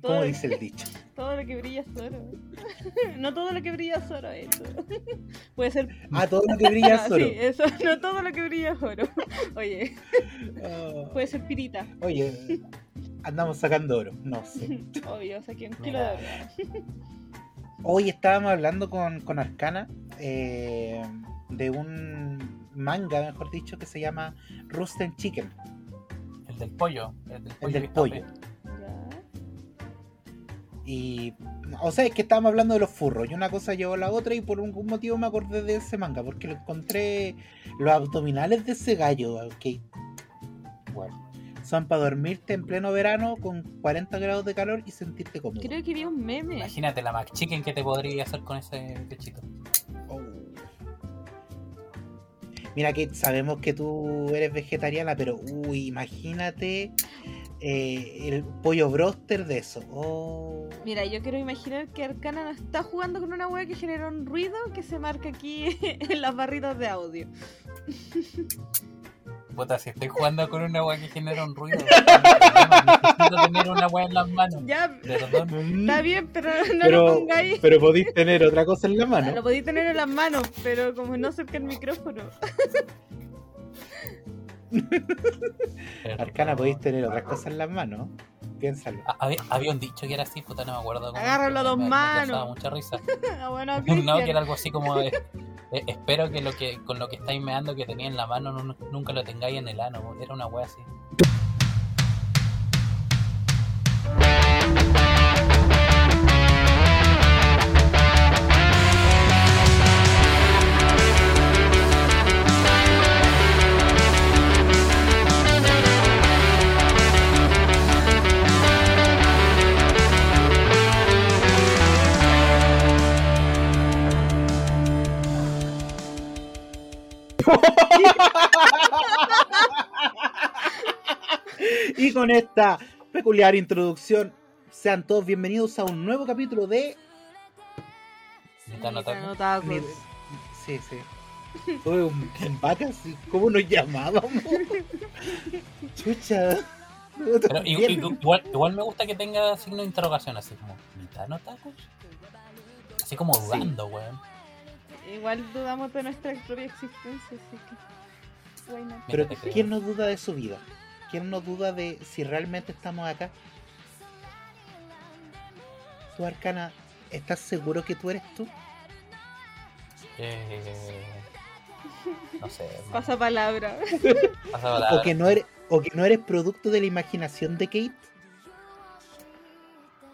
Todo, dice el dicho. todo lo que brilla es oro. no todo lo que brilla es oro, eso. Puede ser. Ah, todo lo que brilla es Ah, oro. Sí, eso, no todo lo que brilla es oro. Oye, Ah, puede ser pirita. Oye, andamos sacando oro, no sé. Obvio, saqué un kilo de oro. Hoy estábamos hablando con, con Arcana eh, de un manga, mejor dicho, que se llama Roasted Chicken. El del pollo. El del pollo. El del pollo. Y, o sea, es que estábamos hablando de los furros. Y una cosa llevó a la otra y por algún motivo me acordé de ese manga. Porque lo encontré, los abdominales de ese gallo. Que, bueno, son para dormirte en pleno verano con 40 grados de calor y sentirte cómodo. Creo que vi un meme. Imagínate la McChicken que te podría hacer con ese pechito. Oh. Mira que sabemos que tú eres vegetariana, pero uy, imagínate eh, el pollo broster de eso. Oh. Mira, yo quiero imaginar que Arcana no está jugando con una wea que genera un ruido que se marca aquí en las barritas de audio. Puta, si estoy jugando con una weá que genera un ruido. Necesito tener una weá en las manos. Ya, Perdón. está bien, pero no lo pero, pongáis. pero podéis tener otra cosa en la mano. Lo podéis tener en las manos, pero como no cerca el micrófono. Arcana, podéis tener otras cosas en las manos. Piénsalo. Ah, Había, había un dicho que era así, puta, no me acuerdo. cómo, Agárralo a dos me- me manos. causaba mucha risa. Ah, bueno, No, que era algo así como de, eh, espero que lo que con lo que estáis meando que tenía en la mano nu- nunca lo tengáis en el ano. Era una wea así. Y con esta peculiar introducción, sean todos bienvenidos a un nuevo capítulo de. Ni- Sí, sí. Fue un, vacas, ¿cómo nos llamábamos? Chucha. Pero igual, igual me gusta que tenga signo de interrogación, así como, ¿Nitano tacos? Así como Sí. dudando, weón. Igual dudamos de nuestra propia existencia, así que. not? Pero. ¿quién no duda de su vida? ¿Quién no duda de si realmente estamos acá? Tú, Arcana, ¿estás seguro que tú eres tú? Eh, no sé. Pasa palabra. Pasa palabra. ¿O que no eres, o que no eres producto de la imaginación de Kate?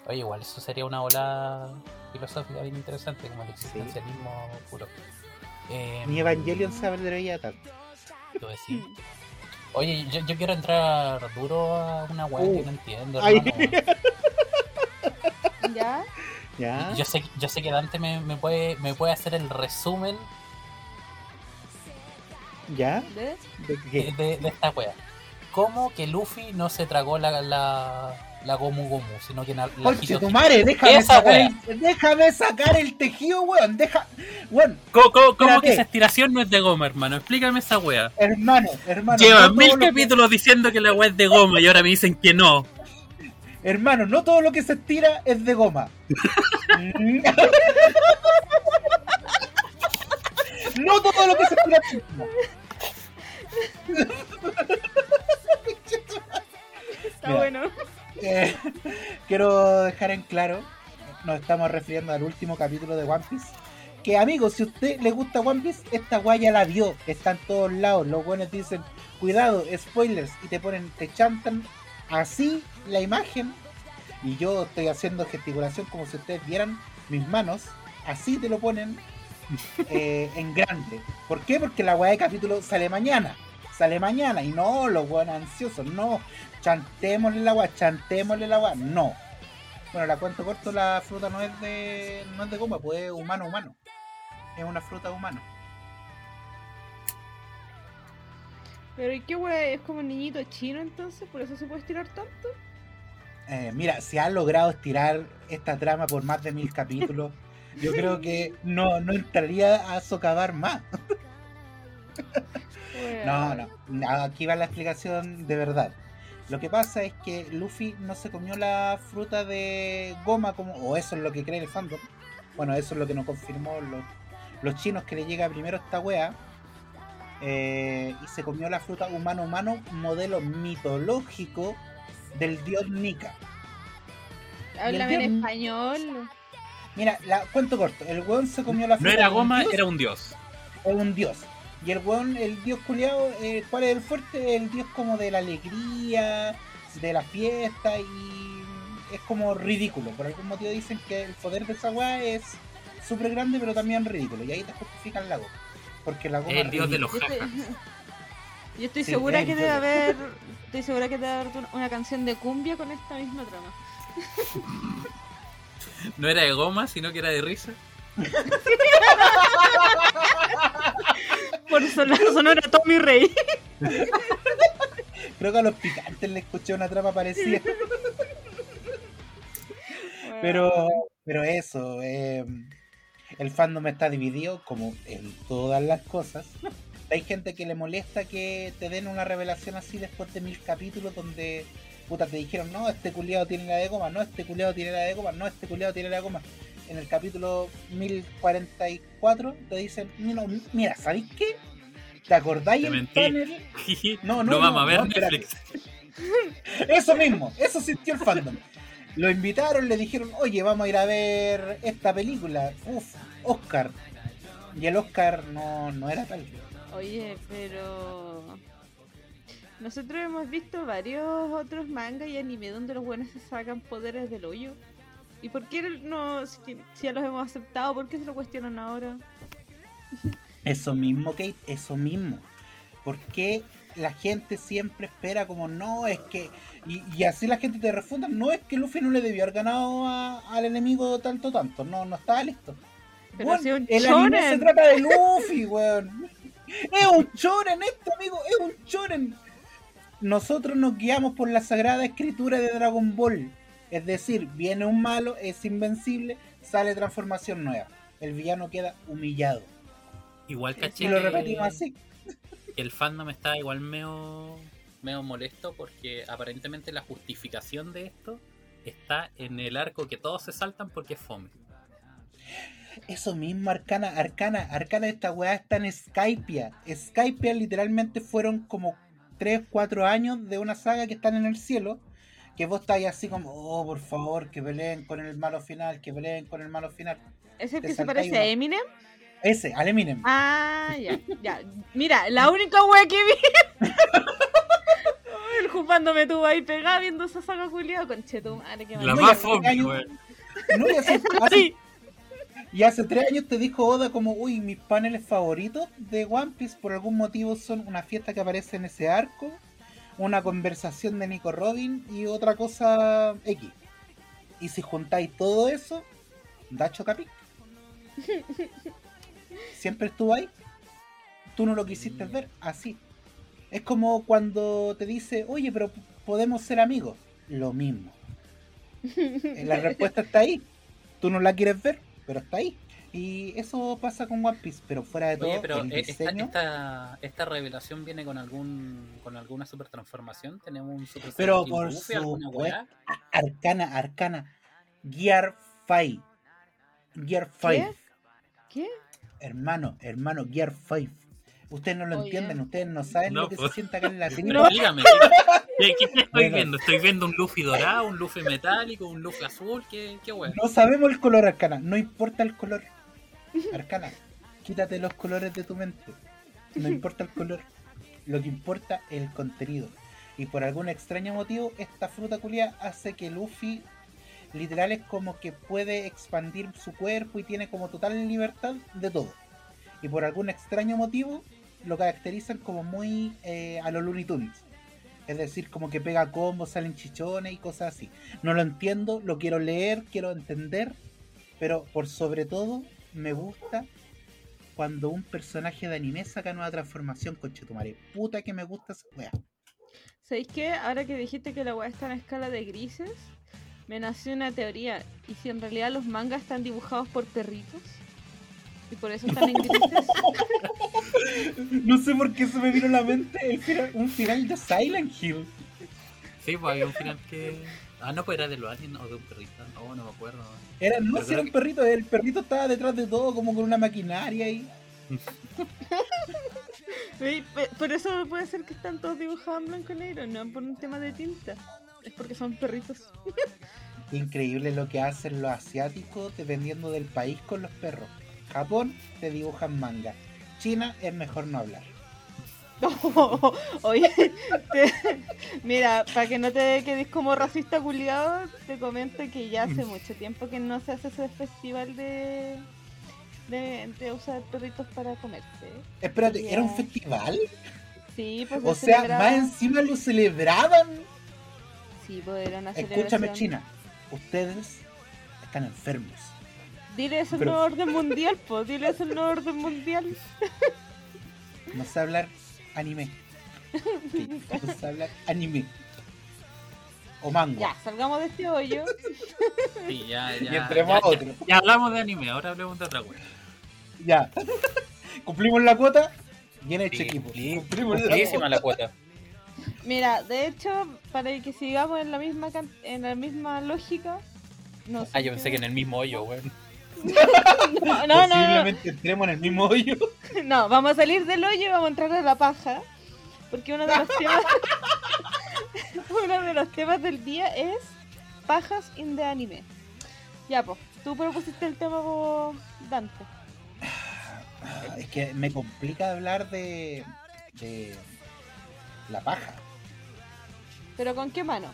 Oye, igual eso sería una ola filosófica bien interesante, como el existencialismo puro. Eh, Ni Evangelion se atrevería tanto. tú decís. Oye, yo, yo quiero entrar duro a una weá Uh. que no entiendo. ¿Ya? ¿Ya? Yo sé, yo sé que Dante me, me puede, me puede hacer el resumen ¿Ya? ¿De? ¿De de, qué? de- de esta wea. ¿Cómo que Luffy no se tragó la, la, la Gomu Gomu, sino que la, quiso tu madre, déjame Esa sacar, wea. el, déjame sacar el tejido, weón. Deja, weón, ¿Cómo, cómo- cómo que esa estiración no es de goma, hermano? Explícame esa wea. hermano, hermano. Llevan no mil que- capítulos diciendo que la wea es de goma y ahora me dicen que no. hermano, no todo lo que se estira es de goma. No todo lo que se estira es de goma. Está Mira. bueno. Eh, quiero dejar en claro, nos estamos refiriendo al último capítulo de One Piece. Que amigos, si a usted le gusta One Piece, esta guaya la vio, está en todos lados. Los buenos dicen, cuidado, spoilers, y te ponen, te chantan así la imagen. Y yo estoy haciendo gesticulación como si ustedes vieran mis manos, así te lo ponen eh, en grande. ¿Por qué? Porque la guaya de capítulo sale mañana. Sale mañana y no, los buenos ansiosos, no, chantémosle el agua, chantémosle el agua, no. Bueno, la cuento corto, la fruta no es de no es de goma, pues es humano humano. Es una fruta humana. Pero ¿y qué wea? ¿Es como un niñito chino entonces? ¿Por eso se puede estirar tanto? Eh, mira, si han logrado estirar esta trama por más de mil capítulos, yo creo que no, no entraría a socavar más. No, no, aquí va la explicación de verdad. Lo que pasa es que Luffy no se comió la fruta de goma, como, o eso es lo que cree el fandom. Bueno, eso es lo que nos confirmó los, los chinos que le llega primero esta wea. Eh, y se comió la fruta humano-humano, modelo mitológico del dios Nika. Háblame en español. Mira, la, cuento corto, el weón se comió la No fruta. era de un goma, dios, era un dios. es un dios. Y el weón, el dios culiado, eh, ¿cuál es el fuerte? El dios como de la alegría, de la fiesta y es como ridículo. Por algún motivo dicen que el poder de esa weá es súper grande pero también ridículo. Y ahí te justifican la goma. Porque la goma Es el dios de los jajas. yo estoy Sí, segura es que debe haber. Estoy segura que debe haber una- una canción de cumbia con esta misma trama. No era de goma, sino que era de risa. Por sonar sonora Tommy Rey. Creo que a los picantes le escuché una trama parecida. Pero, pero eso, eh, el fandom está dividido como en todas las cosas. Hay gente que le molesta que te den una revelación así después de mil capítulos donde puta te dijeron, no, este culiado tiene la de goma, no, este culiado tiene la de goma, no, este culiado tiene la de goma. En el capítulo 1044 te dicen, no, mira, ¿sabéis qué? ¿Te acordáis Te el mentí. panel? No, no, Lo vamos no, a ver no. Netflix. Eso mismo, eso sintió el fandom. Lo invitaron, le dijeron, oye, vamos a ir a ver esta película. Uf, Oscar. Y el Oscar no, no era tal. Oye, pero. Nosotros hemos visto varios otros mangas y anime donde los buenos se sacan poderes del hoyo. ¿Y por qué no, si, si ya los hemos aceptado, por qué se lo cuestionan ahora? Eso mismo, Kate, eso mismo. Porque la gente siempre espera como, no, es que... Y, y así la gente te refunda, no es que Luffy no le debió haber ganado a- al enemigo tanto, tanto. No, no estaba listo. Pero un el anime se trata de Luffy, weón. Es un choren esto, amigo, es un choren. Nosotros nos guiamos por la sagrada escritura de Dragon Ball. Es decir, viene un malo, es invencible, sale transformación nueva. El villano queda humillado. Igual caché Y lo repetimos así. el fandom está igual medio, medio molesto porque aparentemente la justificación de esto está en el arco que todos se saltan porque es fome. Eso mismo, Arcana, Arcana, Arcana, esta weá está en Skypia. Skypia literalmente fueron como 3, 4 años de una saga que están en el cielo. Que vos estáis así como, oh, por favor, que peleen con el malo final, que peleen con el malo final. ¿Es el te que se parece a Eminem? Ese, al Eminem. Ah, ya, ya. Mira, la única wea que vi. El Jupando me tuvo ahí pegada viendo esa saga culiada. Conchetumare, qué La No, más fome, weón. No, y, hace, hace- Ay, y hace tres años te dijo Oda como, uy, mis paneles favoritos de One Piece por algún motivo son una fiesta que aparece en ese arco, una conversación de Nico Robin y otra cosa X. Y si juntáis todo eso, da chocapic. Siempre estuvo ahí. Tú no lo quisiste ver así. Es como cuando te dice, oye, pero podemos ser amigos. Lo mismo. La respuesta está ahí. Tú no la quieres ver, pero está ahí. Y eso pasa con One Piece, pero fuera de todo, Oye, pero el esta, diseño. esta, esta revelación viene con algún con alguna super transformación. Tenemos un super Pero por supuesto. Arcana, Arcana. Gear 5. Gear 5. ¿Qué? Hermano, hermano, Gear 5. Ustedes no lo Oye. entienden, ustedes no saben No, lo que pues. se siente acá en la. No. Dígame, ¿qué, qué- qué estoy Bueno. viendo? ¿Estoy viendo un Luffy dorado, un Luffy metálico, un Luffy azul? ¿Qué, qué weá? No sabemos el color Arcana, no importa el color. Arcana, quítate los colores de tu mente. No importa el color. Lo que importa es el contenido. Y por algún extraño motivo, esta fruta culia hace que Luffy literal es como que puede expandir su cuerpo y tiene como total libertad de todo. Y por algún extraño motivo lo caracterizan como muy eh, a los Looney Tunes. Es decir, como que pega combos, salen chichones y cosas así. No lo entiendo, lo quiero leer, quiero entender, pero por sobre todo me gusta cuando un personaje de anime saca nueva transformación con Chetumare. Puta que me gusta esa wea. ¿Sabéis qué? Ahora que dijiste que la weá está en escala de grises, me nació una teoría. ¿Y si en realidad los mangas están dibujados por perritos? ¿Y por eso están en grises? No sé por qué se me vino a la mente el final- un final de Silent Hill. Sí, pues había un final que. Ah, no, pues era de los aliens o de un perrito. No, no me acuerdo. Era, no sé, era un que- perrito, el perrito estaba detrás de todo como con una maquinaria y Por eso puede ser que están todos dibujados en blanco y negro, no por un tema de tinta. Es porque son perritos. increíble lo que hacen los asiáticos dependiendo del país con los perros. Japón te dibujan manga. China es mejor no hablar. Oye, te- mira, para que no te quedes como racista culiado, te comento que ya hace mucho tiempo que no se hace ese festival de, de, de usar perritos para comerse. Espérate, Ya. ¿era un festival? Sí, pues O se sea, celebraba- más encima lo celebraban. Sí, pues era una Escúchame. China. Ustedes están enfermos. Dile eso al Pero- nuevo orden mundial, pues, dile eso al nuevo orden mundial. No sé hablar anime. Sí, no sé hablar anime. O manga. Ya, salgamos de este hoyo. Sí, ya, ya. Y entremos ya, a otro. ya hablamos de anime, ahora hablemos de otra wea. Ya. Cumplimos la cuota. Bien hecho, Sí, equipo. Cumplimos la cuota. Mira, de hecho, para que sigamos en la misma en la misma lógica. No sé Ah, yo pensé que en el mismo hoyo, weón. No, no, no, no, Posiblemente entremos en el mismo hoyo. no, vamos a salir del hoyo y vamos a entrar a la paja. Porque uno de los temas. uno de los temas del día es pajas in the anime. Ya, pues, tú propusiste el tema, Dante. Ah, Es que me complica hablar de, de la paja. ¿Pero con qué mano?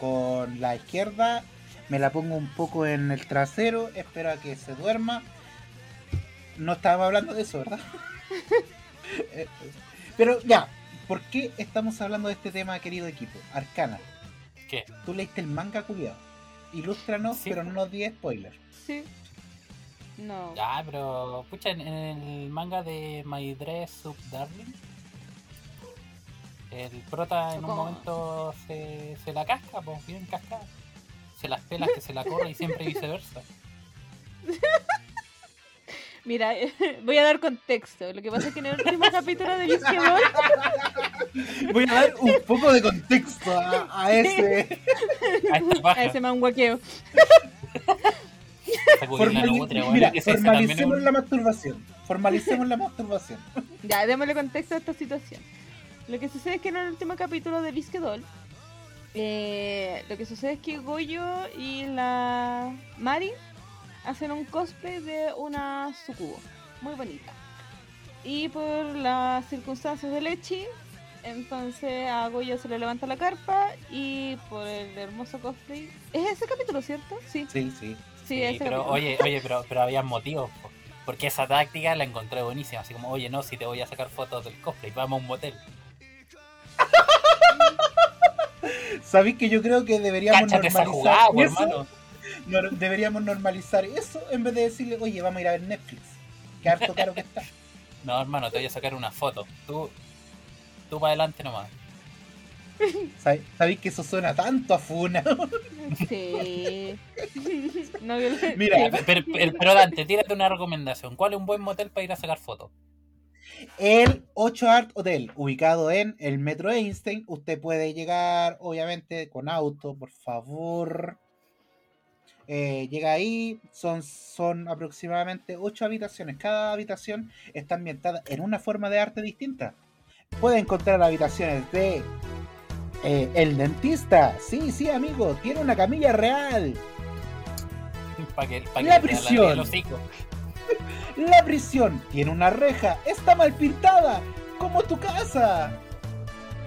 Con la izquierda me la pongo un poco en el trasero, espero a que se duerma. No estábamos hablando de eso, ¿verdad? Eh, Pero ya, ¿por qué estamos hablando de este tema, querido equipo? Arcana, ¿Qué? tú leíste el manga culiado. Ilústranos, Sí, pero no nos di spoiler. Sí. No. Ya, pero. Pucha, en, el manga de My Dress Up Darling. El prota en un momento se, se la casca, pues bien cascada. Se las pelas que se la corre y siempre viceversa. Mira, voy a dar contexto. Lo que pasa es que en el último capítulo de Visquedor Voy a dar un poco de contexto a, a ese. A ese manguaqueo. Mira, formalicemos la masturbación. Formalicemos la masturbación. Ya, démosle contexto a esta situación. Lo que sucede es que en el último capítulo de Visquedol, eh, lo que sucede es que Goyo y la Mari hacen un cosplay de una sucubo, muy bonita. Y por las circunstancias de Lechi, entonces a Goyo se le levanta la carpa y por el hermoso cosplay... ¿Es ese capítulo, cierto? Sí, Sí, sí. sí, Sí, ese pero capítulo. oye, oye, pero, pero había motivos. po. Porque esa táctica la encontré buenísima. Así como, oye, no, si te voy a sacar fotos del cosplay, vamos a un motel. ¿Sabéis que yo creo que deberíamos Cáchate normalizar jugada, eso? hermano. Deberíamos normalizar eso en vez de decirle, oye, vamos a ir a ver Netflix. Que harto caro que está. No, hermano, te voy a sacar una foto. Tú, tú para adelante nomás. ¿Sabéis sabéis que eso suena tanto a Funa? Sí. No, Mira. Pero, pero, pero Dante, tírate una recomendación. ¿Cuál es un buen motel para ir a sacar fotos? El 8 Art Hotel, ubicado en el Metro Einstein. Usted puede llegar, obviamente, con auto, por favor. Eh, llega ahí, son, son aproximadamente 8 habitaciones. Cada habitación está ambientada en una forma de arte distinta. Puede encontrar habitaciones de eh, El Dentista. Sí, sí, amigo, tiene una camilla real. Para que, pa' que La prisión. La prisión tiene una reja, está mal pintada, como tu casa.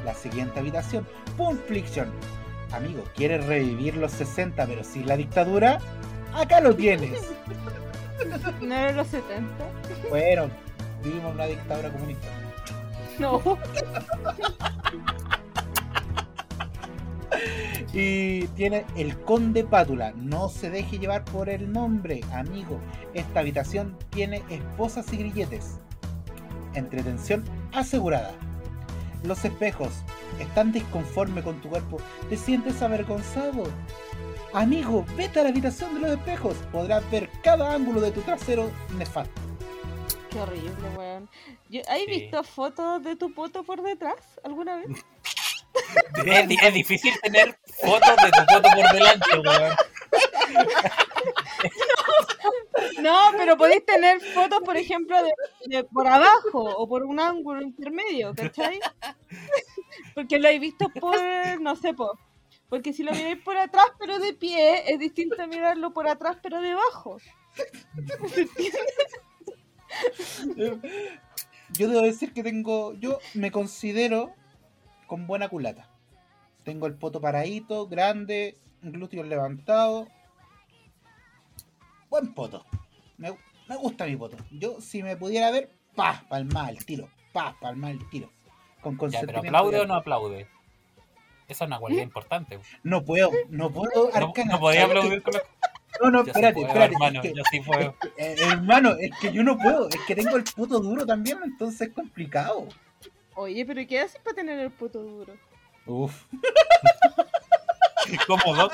La siguiente habitación, Pulp Fiction. Amigo, ¿quieres revivir los 60 pero sin la dictadura? Acá lo tienes. ¿No eran los 70? Bueno, vivimos una dictadura comunista. No. Y tiene el Conde Pátula. No se deje llevar por el nombre, amigo. Esta habitación tiene esposas y grilletes. Entretención asegurada. Los espejos. ¿Están disconforme con tu cuerpo? ¿Te sientes avergonzado? Amigo, vete a la habitación de los espejos. Podrás ver cada ángulo de tu trasero nefasto. Qué horrible, weón. Yo- ¿Has Sí. visto fotos de tu poto por detrás alguna vez? Es, di- es difícil tener fotos de tu foto por delante, weón. No, pero podéis tener fotos, por ejemplo, de, de por abajo o por un ángulo intermedio, ¿cachai? Porque lo he visto por, no sé, por, porque si lo miráis por atrás pero de pie, es distinto a mirarlo por atrás pero debajo. Yo debo decir que tengo. Yo me considero con buena culata. Tengo el poto paradito, grande, glúteos levantados. Buen poto. Me, me gusta mi poto. Yo, si me pudiera ver, pa, palmar el tiro. Pa, palmar el tiro. Con Ya, pero aplaude de- o no aplaude. Esa es una cualidad importante. No puedo, no puedo, No, Arcana. no podía ¿sabes aplaudir con la... No, no, Yo sí espérate, puedo, espérate. hermano, es que- yo sí puedo. eh, hermano, es que yo no puedo. Es que tengo el puto duro también, entonces es complicado. Oye, pero ¿qué haces para tener el puto duro? Uf. Como dos.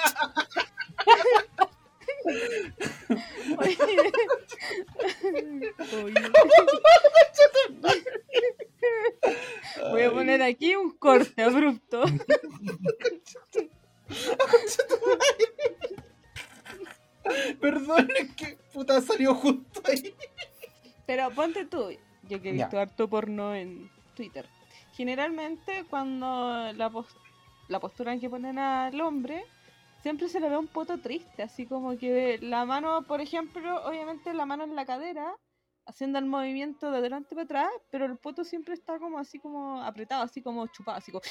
Oye. Oye. Voy a poner aquí un corte abrupto. Perdón, es que puta salió justo ahí. Pero ponte tú, yo que he visto harto porno en Twitter. Generalmente cuando la, pos- la postura en que ponen al hombre, siempre se le ve un poto triste, así como que la mano, por ejemplo, obviamente la mano en la cadera, haciendo el movimiento de adelante para atrás, pero el poto siempre está como así como apretado, así como chupado, así como...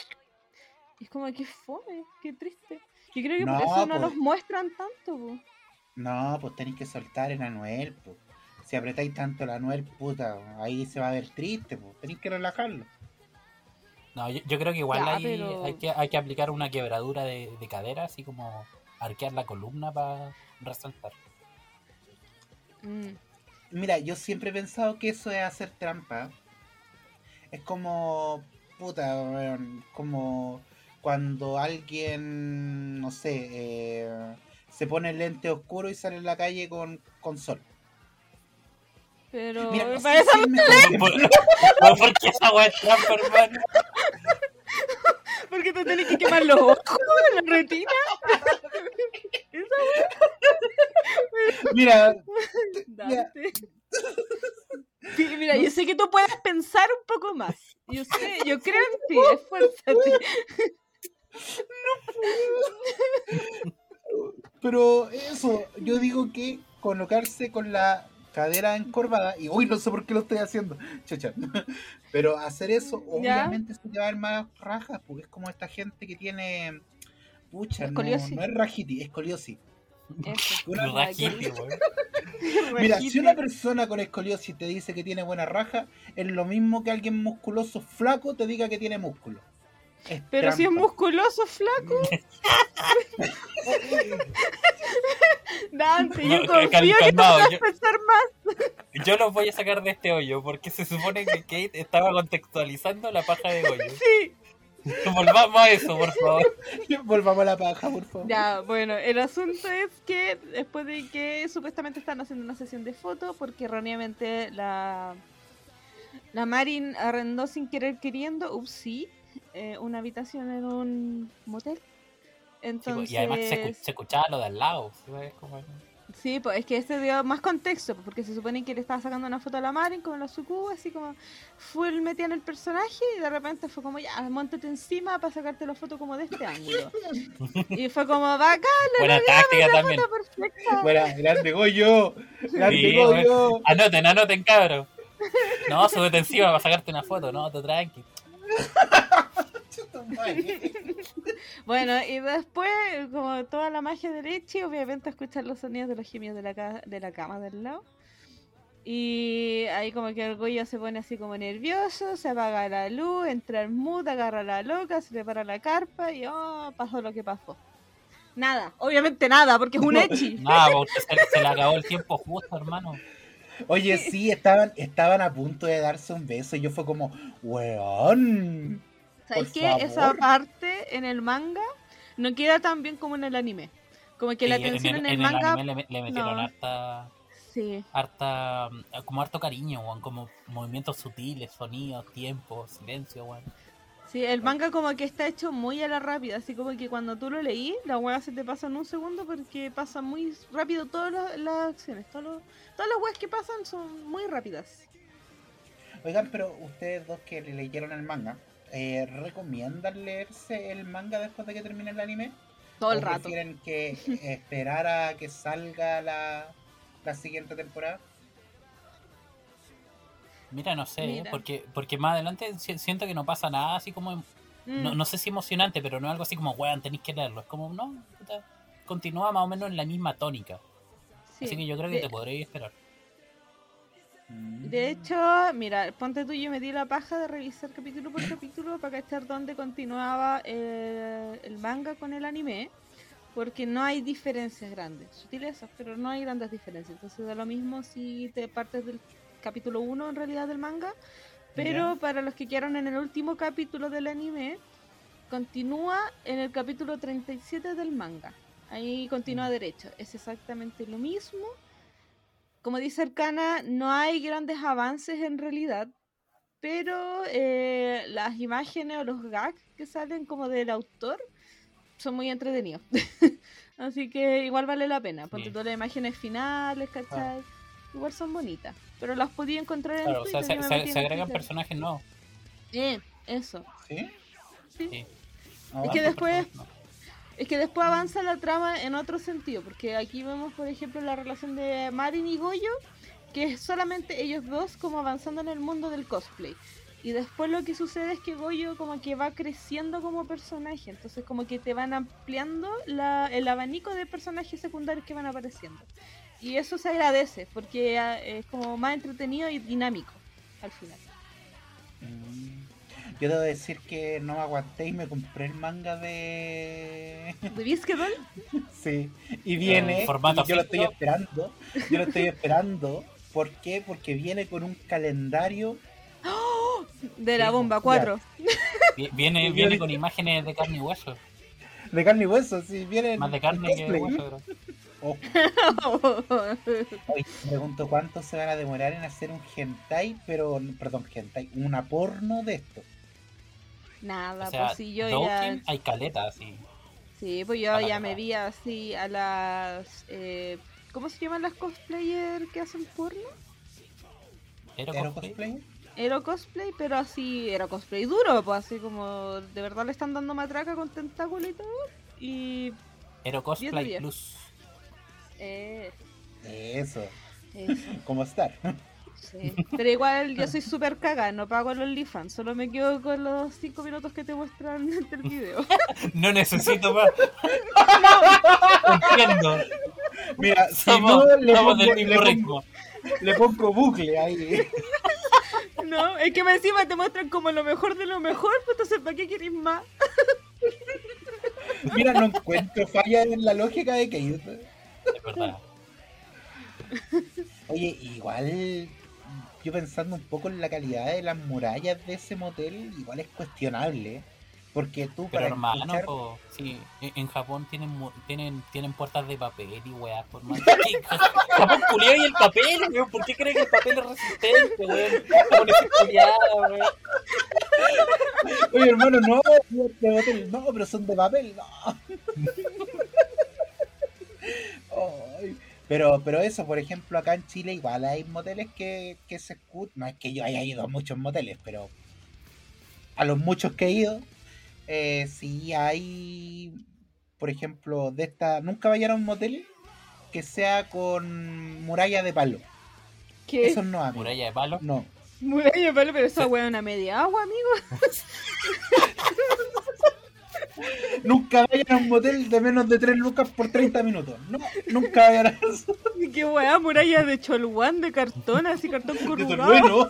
Y es como que fome, qué triste. Yo creo que por eso no pues. los muestran tanto. po. No, pues tenéis que soltar el anuel, pues. Si apretáis tanto el anuel, puta, ahí se va a ver triste, pues. Tenéis que relajarlo. No, yo, yo creo que igual Ya, hay, pero- hay, que, hay que aplicar una quebradura de, de cadera, así como arquear la columna para resaltar. Mm. Mira, yo siempre he pensado que eso es hacer trampa. Es como, puta, como cuando alguien, no sé, eh, se pone lente oscuro y sale en la calle con, con sol. Pero Mira, no para sé eso si es mejor ¿Por, por- por qué esa weá es trampa, hermano? Porque tú tienes que quemar los ojos, la retina. Mira, Dante. Sí, mira, yo sé que tú puedes pensar un poco más. Yo sé, yo creo en ti, esfuérzate. Pero eso, yo digo que colocarse con la cadera encorvada, y uy, no sé por qué lo estoy haciendo, chucha. Pero hacer eso, Ya. obviamente se te va a ver más rajas, porque es como esta gente que tiene. Pucha, no, Escoliosis. no es rajitis, es escoliosis. Una-. Mira, si una persona con escoliosis te dice que tiene buena raja, es lo mismo que alguien musculoso flaco te diga que tiene músculo. Es Pero si es musculoso, flaco. Dante, yo No, confío que tú calmado, puedas yo- pensar más. Yo los voy a sacar de este hoyo porque se supone que Kate estaba contextualizando la paja de hoyo. Sí. Volvamos a eso, por favor. Volvamos a la paja, por favor. Ya, bueno, el asunto es que después de que supuestamente están haciendo una sesión de fotos, porque erróneamente la, la Marin arrendó sin querer queriendo, ups, sí, eh, una habitación en un motel. Entonces, pues, y además se, escu- se escuchaba lo de al lado. ¿sí? Es como- sí, pues es que este dio más contexto, pues, porque se supone que le estaba sacando una foto a la Marin con la sucubo, así como full metida en el personaje, y de repente fue como, ya, montate encima para sacarte la foto como de este ángulo. y fue como, bacán, Buena táctica también. foto perfecta. Fuera, grande Goyo. Grande Sí, Goyo. Anoten, anoten, cabros. No, súbete encima para sacarte una foto. No, tú tranqui. Bueno, y después, como toda la magia de leche, obviamente escuchar los sonidos de los gemios de la, ca- de la cama del lado. Y ahí como que el Goyo se pone así como nervioso, se apaga la luz, entra en mood, agarra a la loca, se le para la carpa y oh, pasó lo que pasó. Nada, obviamente nada, porque es un echi. Nada, porque se, se le acabó el tiempo justo, hermano. Oye, sí, estaban, estaban a punto de darse un beso y yo fue como, weón. ¿Sabes qué? Esa favor. parte en el manga no queda tan bien como en el anime. Como que la Y tensión en el, en manga... anime le, le metieron no. harta, Sí. harta, como harto cariño, weón, como movimientos sutiles, sonidos, tiempo, silencio, weón. Sí, el manga como que está hecho muy a la rápida, así como que cuando tú lo leí, la hueá se te pasa en un segundo porque pasa muy rápido todas las, las acciones, todos los- todas las weas que pasan son muy rápidas. Oigan, pero ustedes dos que le leyeron el manga, eh, ¿recomiendan leerse el manga después de que termine el anime? Todo el ¿O rato. prefieren que esperar a que salga la, la siguiente temporada? Mira, no sé, Mira. porque porque más adelante si- siento que no pasa nada así como... Mm, No, no sé si emocionante, pero no es algo así como, weón, tenéis que leerlo. Es como, no, puta, continúa más o menos en la misma tónica. sí. Así que yo creo que de, te podréis esperar. Mm. de hecho, mira, ponte tú, yo me di la paja de revisar capítulo por capítulo para cachar dónde continuaba el, el manga con el anime. Porque no hay diferencias grandes, sutilezas, pero no hay grandes diferencias. Entonces da lo mismo si te partes del capítulo 1 en realidad del manga. Pero para los que quedaron en el último capítulo del anime, continúa en el capítulo 37 del manga. Ahí continúa Mm. derecho. Es exactamente lo mismo. Como dice Arcana, no hay grandes avances en realidad. Pero eh, las imágenes o los gags que salen como del autor son muy entretenidos. Así que igual vale la pena. Ponte Sí. todas las imágenes finales, ¿cachai? Igual son bonitas. Pero las podía encontrar en Claro, o sea, Twitter, se, yo me se- se en agregan Twitter. personajes nuevos. Eh, eso. ¿Sí? Sí. Sí. Ah, Es que después-. Es que después avanza la trama en otro sentido, porque aquí vemos, por ejemplo, la relación de Marin y Goyo, que es solamente ellos dos como avanzando en el mundo del cosplay. Y después lo que sucede es que Goyo como que va creciendo como personaje, entonces como que te van ampliando la- el abanico de personajes secundarios que van apareciendo. Y eso se agradece, porque ah, es como más entretenido y dinámico al final. Mm. Yo debo decir que no me aguanté y me compré el manga de... ¿De Bisquedol? Sí, y viene, En formato y yo lo estoy esperando, yo lo estoy esperando, ¿por qué? Porque viene con un calendario, De la bomba ya. 4. Vi- Viene, viene vi- con imágenes de carne y hueso. de carne y hueso, sí, viene Más de carne que cosplay. hueso. creo. Oh, oye, me pregunto cuánto se van a demorar en hacer un hentai, pero, perdón, hentai, una porno de esto. Nada, O sea, pues si yo ya... Hay caletas así. Sí, pues yo ya me vi así a las... eh, ¿Cómo se llaman las cosplayers que hacen porno? Ero ¿Ero cosplay. Ero cosplay, pero así, era cosplay duro, pues así como de verdad le están dando matraca con tentáculo y todo. Y... Ero cosplay plus. Eh, Eso, eso, como estar. sí. Pero igual yo soy súper caga, no pago el OnlyFans, solo me quedo con los 5 minutos que te muestran del video. No necesito más. Entiendo. Mira, si Somos, no, le somos pongo, del le, mismo pongo, ritmo. le pongo bucle ahí. No, es que encima te muestran como lo mejor de lo mejor, pues entonces ¿para qué querés más? Mira, no encuentro falla en la lógica de que Es verdad. Oye, igual yo pensando un poco en la calidad de las murallas de ese motel, igual es cuestionable. Porque tú Pero para hermano, escuchar- po, sí, en Japón tienen tienen tienen puertas de papel y weas, por más. Japón culiao y el papel, weón. ¿Por qué creen que el papel es resistente, weón? Japoneses culiados, weón. Oye, hermano, no, no, pero son de papel, no. Ay, pero, pero eso, por ejemplo, acá en Chile igual hay moteles que, que se escuchan. No es que yo haya ido a muchos moteles, pero a los muchos que he ido, eh, sí hay, por ejemplo, de esta. Nunca vayan a un motel que sea con muralla de palo. ¿Qué? Eso no, amigo. Muralla de palo. No. Muralla de palo, pero esa weá es una media agua, amigo. Nunca vayan a un motel de menos de 3 lucas por 30 minutos. No, nunca vayan a eso. Qué weá, muralla de cholguán, de cartón, así cartón De corrugado. Tolueno.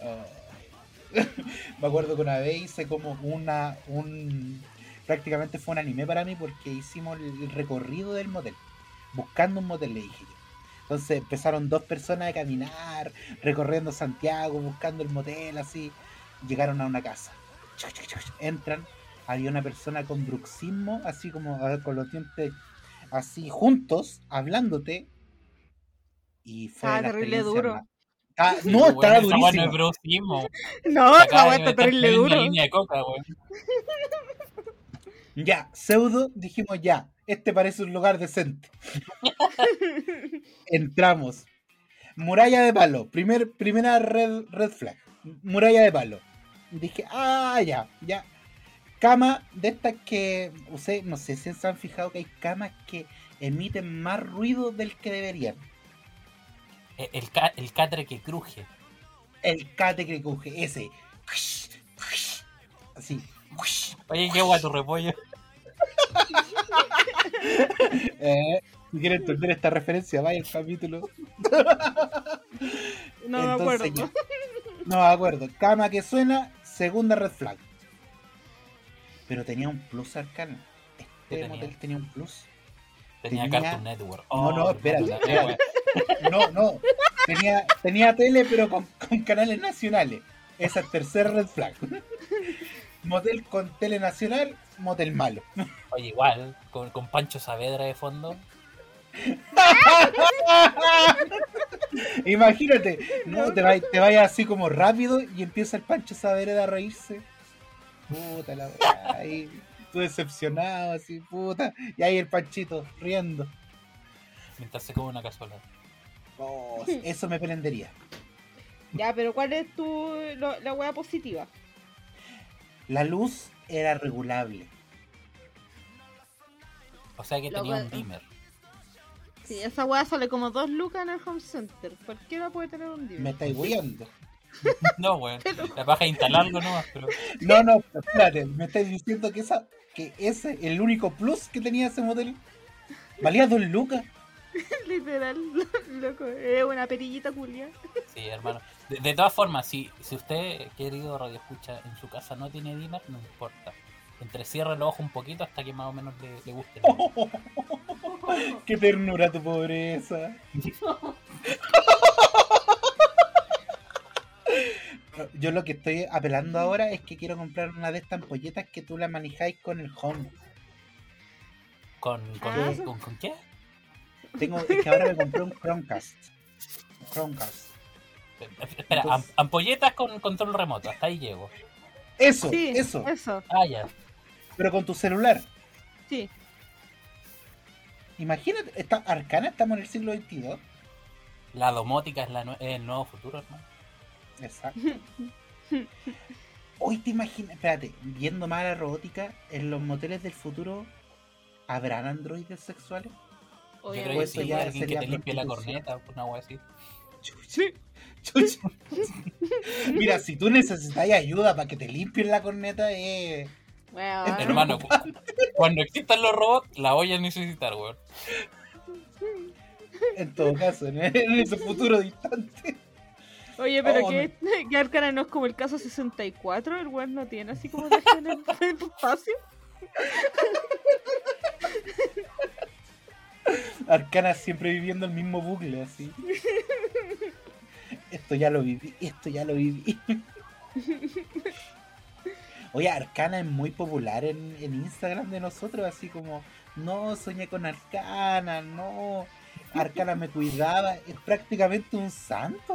Ah. Me acuerdo que una vez hice como una. un Prácticamente fue un anime para mí porque hicimos el el recorrido del motel. Buscando un motel, le dije yo. Entonces empezaron dos personas a caminar, recorriendo Santiago, buscando el motel, así. Llegaron a una casa. Entran, había una persona con bruxismo, así como ah, con los dientes así juntos, hablándote. Y fue Ah, terrible duro. más- Ah, no, estaba esa weá no es durísimo. brucismo. No, debe está terrible duro. línea de coca, weón. Ya, pseudo, dijimos ya, este parece un lugar decente. Entramos. Muralla de palo, primer, primera red, red flag. Muralla de palo. Dije, ah, ya, ya. Cama de estas que, usted, no sé si se han fijado que hay camas que emiten más ruido del que deberían. El, el, ca- el catre que cruje. El cate que coge, ese. Así. Oye, qué guay tu repollo. Eh, si quieren entender esta referencia, vaya al capítulo. No me acuerdo. ya. No me acuerdo. Cama que suena, segunda red flag. Pero tenía un plus arcana. ¿Qué Este tenía? motel tenía un plus. Tenía, Tenía- Cartoon Network. No, no, espérate, puta, espérate. weón. No, no. Tenía, tenía tele, pero con, con canales nacionales. Esa es tercera red flag. Motel con tele nacional, motel malo. Oye, igual, con, con Pancho Saavedra de fondo. Imagínate, no, te vayas te vayas así como rápido y empieza el Pancho Saavedra a reírse. Puta la weá, ahí, tú decepcionado, así, puta. Y ahí el Panchito riendo. Mientras se come una cazuela. Oh, eso me prendería. Ya, pero ¿cuál es tu lo- la weá positiva? La luz era regulable. O sea que Lo tenía cual- un dimmer. Sí, esa weá sale como dos lucas en el home center. Cualquiera puede tener un Me dimmer. estáis huyendo. No, weón. La paja es instalarlo nomás, pero. No, no, espérate, me estáis diciendo que esa, que ese, el único plus que tenía ese motel, valía dos lucas. Literal, loco. Es una perillita culia. Sí, hermano. De, de todas formas, si, si usted, querido Radio Escucha, en su casa no tiene dimmer, no importa. Entrecierre el ojo un poquito hasta que más o menos le, le guste. Qué ternura tu pobreza. Yo lo que estoy apelando ahora es que quiero comprar una de estas ampolletas que tú la manejáis con el home. ¿Con, con, Ah, con, con qué? Tengo, es que ahora me compré un Chromecast. Un Chromecast. Espera, Entonces- ampolletas con control remoto, hasta ahí llego. Eso, Sí, eso. Eso, Ah, ya. Pero con tu celular. sí. Imagínate, esta Arcana estamos en el siglo XXII. La domótica es, la nue- es el nuevo futuro, hermano. Exacto. Hoy te imaginas, espérate, viendo más la robótica, en los moteles del futuro, ¿habrán androides sexuales? Yo creo que sí, ya alguien que te limpie la corneta, una wea así. Chucha, chucha. Mira, si tú necesitas ayuda para que te limpien la corneta, eh, Hermano, cu- cuando existan los robots, la voy a necesitar, weón. en todo caso, en, en ese futuro distante. Oye, pero Oh, que, que Arcana no es como el caso 64, el weón no tiene así como viaje en el espacio. Arcana siempre viviendo el mismo bucle, así. Esto ya lo viví, esto ya lo viví. Oye, Arcana es muy popular en, en Instagram de nosotros, así como, no, soñé con Arcana, no, Arcana me cuidaba, es prácticamente un santo.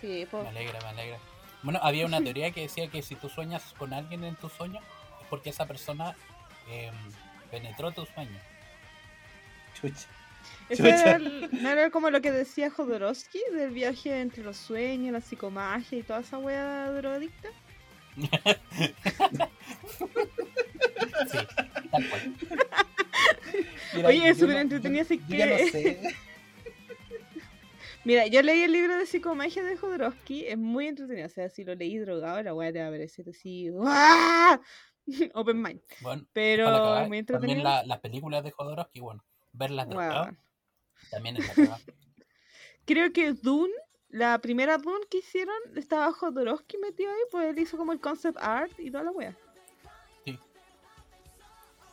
Sí, Me pues. alegra, me alegra. Bueno, había una teoría que decía que si tú sueñas con alguien en tu sueño, es porque esa persona eh, penetró tu sueño. Chucha. Eso era, el- no era como lo que decía Jodorowsky del viaje entre los sueños, la psicomagia y toda esa wea drogadicta. Sí, tal cual. Mira, Oye, es súper entretenido, así yo ya no que- sé. Mira, yo leí el libro de psicomagia de Jodorowsky, es muy entretenido. O sea, si lo leí drogado, la wea te va a parecer así. ¡guau! Open mind. Bueno, Pero muy también entretenido. la- las películas de Jodorowsky, bueno, verlas drogadas Weón. también es la. Creo que Dune, la primera Dune que hicieron, estaba Jodorowsky metido ahí, pues él hizo como el concept art y toda la wea.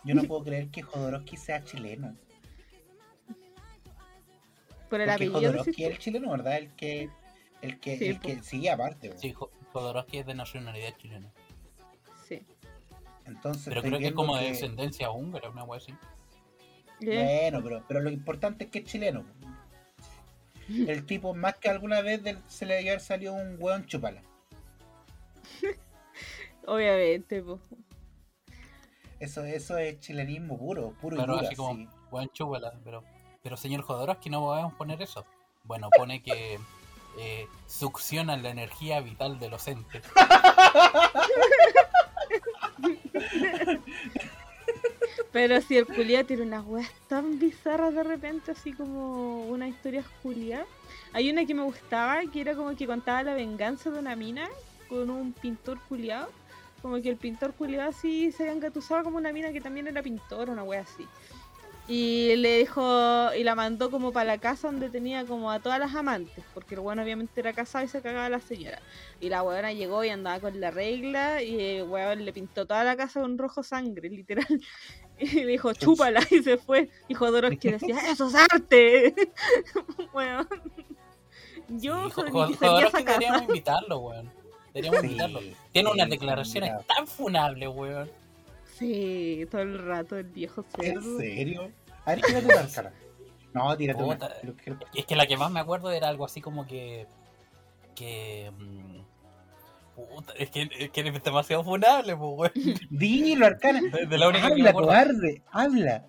Yo no puedo creer que Jodorowsky sea chileno. Por el Porque apellido Jodorowsky es el chileno, ¿verdad? El que, el que, Sí, el que sí, aparte. Sí, Jo- Jodorowsky es de nacionalidad chilena. Sí. Entonces, Pero creo que es como de descendencia húngara, una wea así. Bueno, pero, pero lo importante es que es chileno. El tipo más que alguna vez del- se le debe haber salido un weón chupala. Obviamente, po. Eso, eso es chilenismo puro, puro y Claro, duro, así como, así. weón, chúpala, pero, pero señor Jodorowsky no podemos poner eso. Bueno, pone que eh, succiona la energía vital de los entes. Pero si el culiado tiene unas weas tan bizarras de repente, así como una historia culiada. Hay una que me gustaba, que era como que contaba la venganza de una mina con un pintor culiado. Como que el pintor culiado así se engatusaba como una mina que también era pintor, una wea así. Y le dijo, y la mandó como para la casa donde tenía como a todas las amantes, porque el weón obviamente era casado y se cagaba a la señora. Y la weona llegó y andaba con la regla y el weón le pintó toda la casa con rojo sangre, literal. Y le dijo, chúpala, y se fue. Y Jodorowsky decía, ¡eso es arte! bueno, yo Sí, esa Jodorowsky casa. deberíamos invitarlo, weón. Deberíamos Sí, invitarlo. Tiene unas sí, declaraciones mira. tan funables, weón. Sí, todo el rato el viejo ¿En cerdo. serio? A ver, tírate una cara. No, tírate una. Es que la que más me acuerdo era algo así como que. que. mm, puta, es que, es que es demasiado funable, pues, weón. Dilo, Arcana. De, de la única Habla, cobarde. Habla.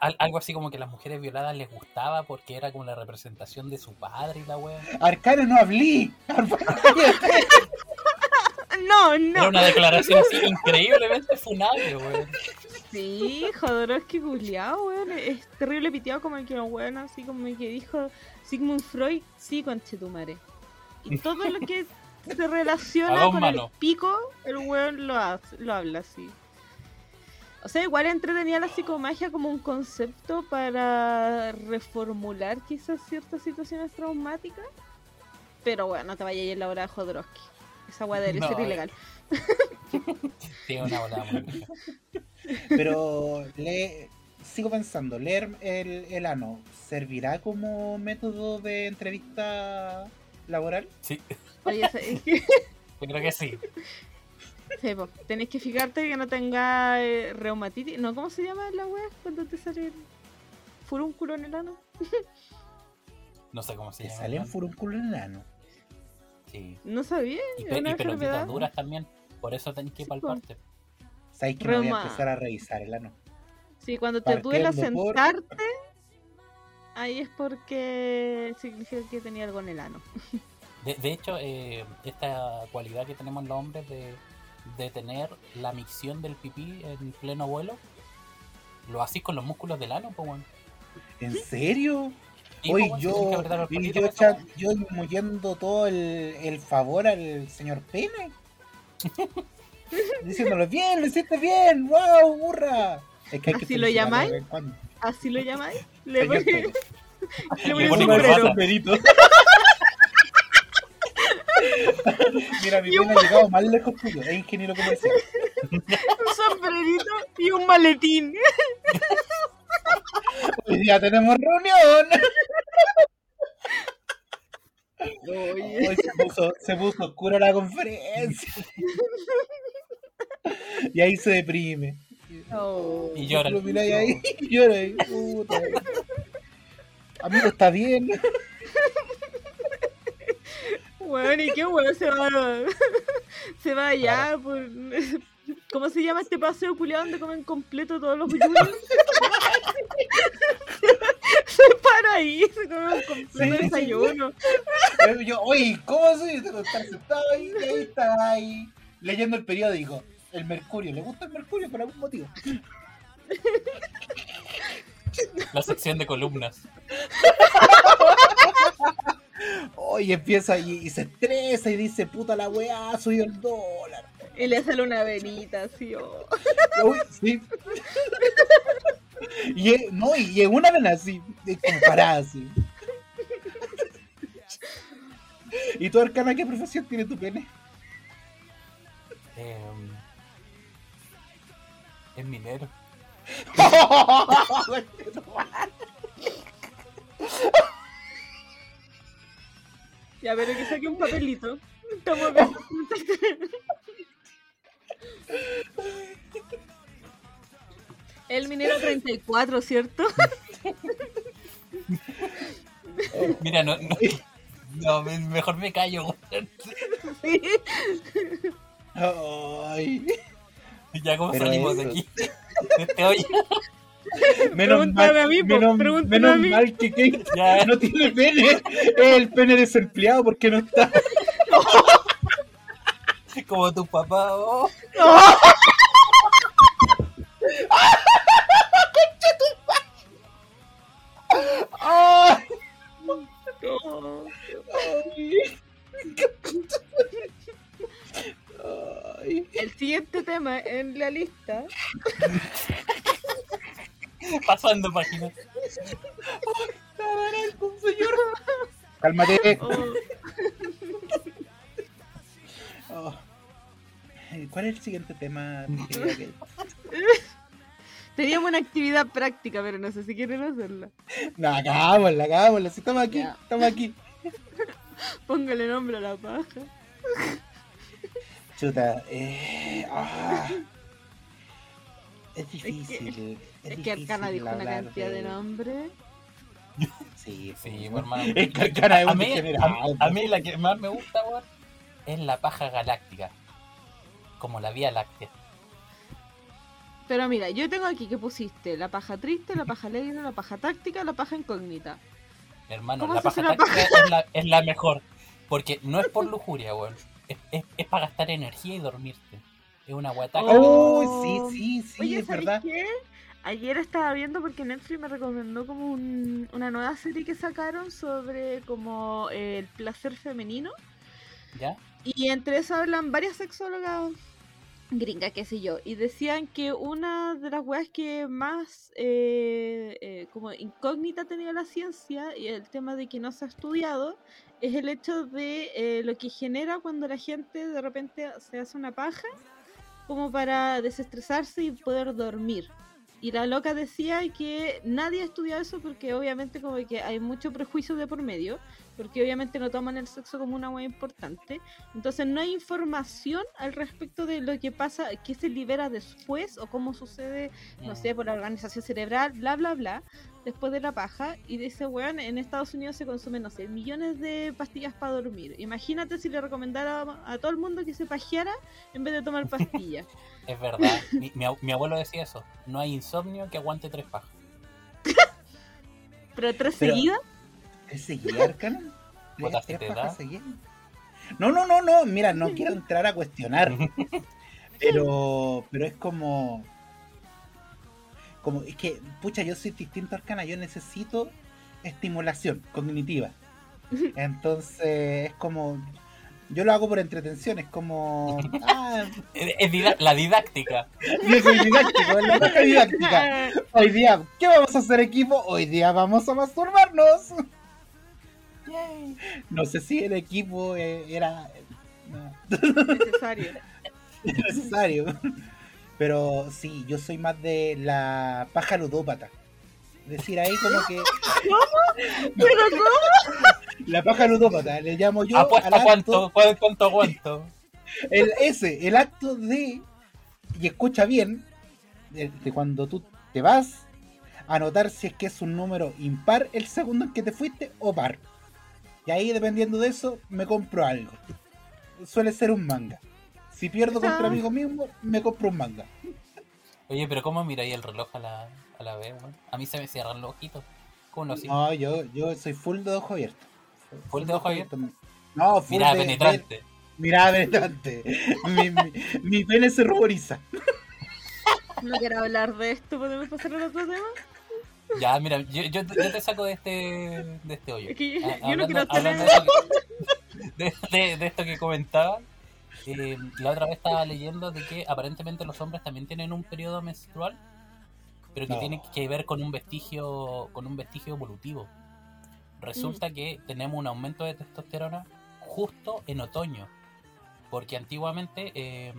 Al- algo así como que las mujeres violadas les gustaba porque era como la representación de su padre y la weón. Arcana, no hablé. No, Era no. una declaración así increíblemente funable, weón. Sí, Jodorowsky culiao, weón. Es terrible piteado como el que los weón así como el que dijo Sigmund Freud, sí, conchetumare. Y todo lo que se relaciona con manos. el pico, el weón lo, hace, lo habla así. O sea, igual entretenía la psicomagia como un concepto para reformular quizás ciertas situaciones traumáticas. Pero bueno, no te vayas a ir en la hora de Jodorowsky. Esa weá debe No, ser eh. ilegal. Sí, una muy. Pero le sigo pensando, leer el, el ano, ¿servirá como método de entrevista laboral? Sí, Oye, yo creo que sí. Sí, po. Tenés que fijarte que no tenga eh, reumatitis. No, ¿cómo se llama la wea cuando te sale el furúnculo en el ano? No sé cómo se Te llama. salen weón. furúnculo en el ano. Sí. No sabía. Y, pe- y pelotitas duras también. Por eso tenés que Sí, palparte. ¿Sabes que me voy a empezar a revisar el ano? Sí, cuando te duela Partiendo por- sentarte, ahí es porque significa que tenía algo en el ano. De, de hecho, eh, esta cualidad que tenemos los hombres de, de tener la micción del pipí en pleno vuelo, lo hacís con los músculos del ano, pues. ¿En serio? Sí, Hoy que yo, y yo, yo muriendo todo el, el favor al señor Pene. Diciéndolo bien, lo hiciste bien, wow, burra. Es que hay que ¿Así lo felicitarlo llamáis? ¿Así lo llamáis? Le pone- le pone corbata. sombrerito. Mira, mi un pene ha llegado más lejos tuyo, es ingeniero comercial. un sombrerito y un maletín. Hoy día tenemos reunión. Oye. Hoy se puso, se puso oscura la conferencia. Y ahí se deprime. Oh. Y llora. Lo miráis ahí y llora ahí. Puta. Amigo, está bien. Bueno, ¿y qué weón se va? Se va allá por. ¿Cómo se llama este paseo culiado donde comen completo todos los yuyos? se para ahí, se come un completo Sí, sí. desayuno. Yo, oye, ¿cómo? Tengo que estar sentado ahí, ahí está ahí, leyendo el periódico. El Mercurio, ¿le gusta el Mercurio por algún motivo? La sección de columnas. Oye, empieza y, y se estresa y dice, puta la weá, subió el dólar. Y le sale una venita así, oh. Uy, sí. Y es, no, y es una vena así, es como parada así. ¿Y tú, Arcana, qué profesión tiene tu pene? Eh, es minero. Ya, pero que saque un papelito. Estamos viendo. El minero 34, ¿cierto? Mira, no, no, no, me- mejor me callo. Ay. Ya, ¿cómo Pero salimos de aquí? Este hoyo. Menos Pregúntame mal, a mí, menos, menos a mí. mal que Kate Ya, no tiene pene. Es el pene desempleado porque no está. como tu papá, oh. ¡Ay! No. Ay. El siguiente tema en la lista pasando página. algún señor. Cálmate. oh, Oh. ¿Cuál es el siguiente tema? teníamos una actividad práctica, pero no sé si quieren hacerla. No, hagámosla, hagámosla. Si estamos aquí, Ya. estamos aquí. Póngale nombre a la paja. Chuta, eh, ah. es difícil. Es que difícil Arcana dijo una cantidad de nombres. Sí, Sí, pues, mi hermano. Es que Arcana es a, un mí, degenerado. a, a mí la que más me gusta, weón, es la paja galáctica. Como la Vía Láctea. Pero mira, yo tengo aquí que pusiste la paja triste, la paja alegre, la paja táctica, la paja incógnita. Hermano, ¿Cómo la paja la táctica es la, es la mejor. Porque no es por lujuria, weón. Es, es, es para gastar energía y dormirte. Es una guataca. Oh, sí, sí, sí, Oye, es ¿sabes verdad. qué? Ayer estaba viendo porque Netflix me recomendó como un- una nueva serie que sacaron sobre como eh, el placer femenino. ¿Ya? Y entre eso hablan varias sexólogas gringas, qué sé yo. Y decían que una de las weas que más eh, eh, como incógnita tenía la ciencia y el tema de que no se ha estudiado es el hecho de eh, lo que genera cuando la gente de repente se hace una paja como para desestresarse y poder dormir. Y la loca decía que nadie ha estudiado eso porque obviamente como que hay mucho prejuicio de por medio, porque obviamente no toman el sexo como una hueá importante. Entonces no hay información al respecto de lo que pasa, qué se libera después o cómo sucede, no sé, por la organización cerebral, bla, bla, bla, después de la paja. Y dice, weón, en Estados Unidos se consumen, no sé, millones de pastillas para dormir. Imagínate si le recomendara a todo el mundo que se pajeara en vez de tomar pastillas. Es verdad. Mi, mi abuelo decía eso. No hay insomnio que aguante tres pajas. Pero tres Pero- seguidas, ¿Es si te pajas da. seguidas? No, no, no, no. Mira, no quiero entrar a cuestionar. Pero, pero es como. Como, es que, pucha, yo soy distinto a Arcana. Yo necesito estimulación cognitiva. Entonces, es como. Yo lo hago por entretención. Es como. Ah, Es, es dida- la didáctica. yo soy didáctico, es la didáctica. Hoy día, ¿qué vamos a hacer, equipo? Hoy día vamos a masturbarnos. No sé si el equipo eh, era. no, necesario. necesario. Pero sí, yo soy más de la paja ludópata. Decir, ahí como que. Pero ¿cómo? La paja ludópata, le llamo yo al ¿Apuesta acto, cuánto? ¿Cuánto, cuánto aguanto? el, ese, el acto de. Y escucha bien, de, de cuando tú te vas, anotar si es que es un número impar el segundo en que te fuiste o par. Y ahí, dependiendo de eso, me compro algo. Suele ser un manga. Si pierdo contra Ah. mí mismo, me compro un manga. Oye, pero ¿cómo miráis el reloj a la, a la vez, weón? A mí se me cierran los ojitos. ¿Cómo? No, yo, yo soy full de ojo abierto. ¿Full de ojo abierto? No, full Mirada de- de- penetrante. mirada penetrante. mi, mi, mi pene se ruboriza. No quiero hablar de esto, ¿podemos pasar al otro tema? Ya, mira, yo, yo, te- yo te saco de este, de este hoyo. Es que yo- yo no quiero hablando de, eso que- de, de- de esto que comentaba, eh, la otra vez estaba leyendo de que aparentemente los hombres también tienen un periodo menstrual, pero que No. tiene que ver con un vestigio, con un vestigio evolutivo. Resulta que tenemos un aumento de testosterona justo en otoño, porque antiguamente, eh,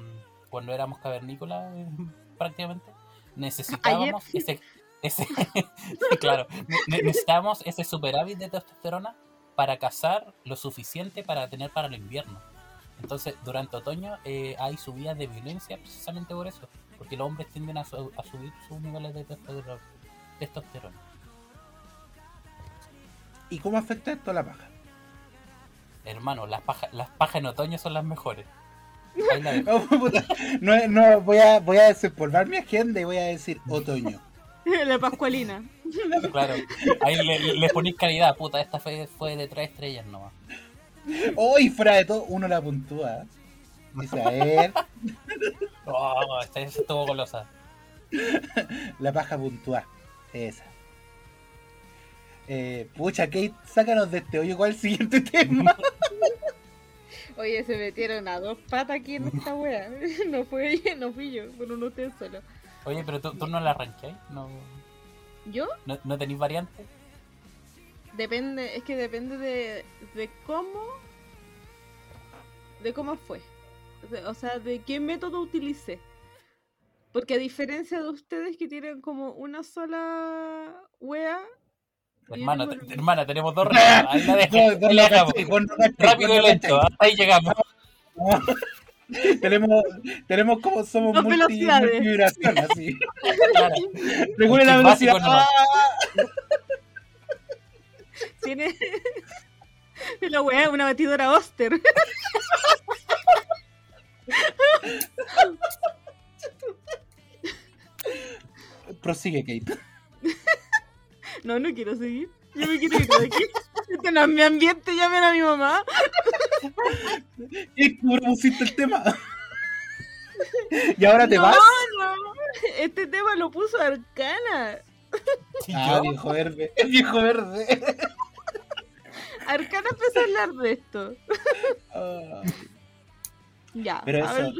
cuando éramos cavernícolas, eh, prácticamente, necesitábamos ese, ese claro, ne- necesitábamos ese superávit de testosterona para cazar lo suficiente para tener para el invierno. Entonces, durante otoño eh, hay subidas de violencia precisamente por eso, porque los hombres tienden a, su- a subir sus niveles de testosterona. ¿Y cómo afecta esto a la paja? Hermano, las pajas las pajas en otoño son las mejores. Oh. No, no, voy a, voy a desempolvar mi agenda y voy a decir otoño. La Pascualina. Claro. Ahí le, le, ponís calidad, puta, esta fue, fue de tres estrellas nomás. Hoy, fuera de todo, uno la puntúa. Dice, a ver, Oh, esta esta estuvo golosa. la paja puntúa. Esa. Eh, pucha, Kate, sácanos de este hoyo. ¿Cuál es el siguiente tema? Oye, se metieron a dos patas aquí en esta wea. No fue no fui yo, fueron ustedes solo. Oye, pero tú, tú no la arranqué, ¿no, ¿Yo? no, no tenéis variante? Depende, es que depende de, de cómo. de cómo fue. O sea- de qué método utilicé. Porque a diferencia de ustedes que tienen como una sola wea. Hermana, tengo- te- hermana, tenemos dos. Ahí la dejamos. cachai, Rápido y lento, hasta ahí llegamos. tenemos, tenemos como somos Dos multi, multivibración, así. Claro. Regule la velocidad. ¡Ah! Tiene. la wea, una batidora Oster. Prosigue, Kate. No, no quiero seguir. Yo me quiero ir de aquí. Este no es mi ambiente, llamen a mi mamá. ¿Y cómo pusiste el tema? ¿Y ahora te no, vas? no. Este tema lo puso Arcana. ¿Y Ah, viejo verde. El viejo verde. Arcana empezó a hablar de esto. Ah, Ya, Pero a ver, eso-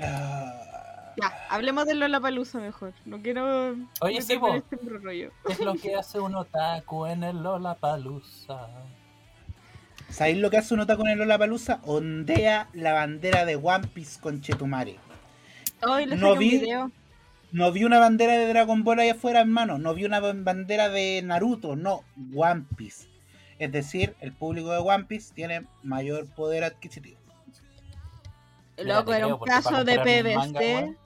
ah. Ya, hablemos de Lola Palusa mejor. No quiero. Oye, sí, en po. este embrollo. ¿Qué es lo que hace un otaku en el Lollapalooza? ¿Sabéis lo que hace un otaku con el Lollapalooza? Ondea la bandera de One Piece con Chetumare. Hoy les No vi- un video. No vi una bandera de Dragon Ball ahí afuera, hermano. No vi una ban- bandera de Naruto. No, One Piece. Es decir, el público de One Piece tiene mayor poder adquisitivo. Loco, era un pedazo de PVC.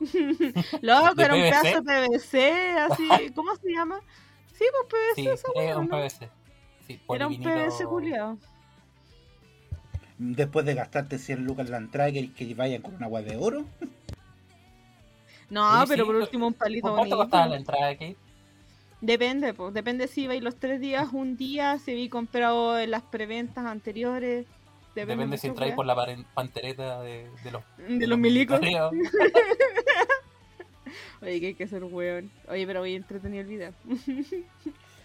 Loco, ¿De era un PVC? pedazo de PVC, así. ¿Cómo se llama? Sí, pues PVC. Sí, esa es weá, un. PVC. Sí, Era un PVC culiado. Después de gastarte 100 lucas en la entrada, que, que vayan con una agua de oro. No, pero sí, por último un palito ¿Por cuánto bonito. costaba la entrada, Kate? Depende, pues. Depende si vais los tres días, un día, si habéis comprado en las preventas anteriores. Depende, Depende si entráis por la pantereta de, de los... De los milicos. Oye, que hay que ser weón. Oye, pero voy entretenido el video.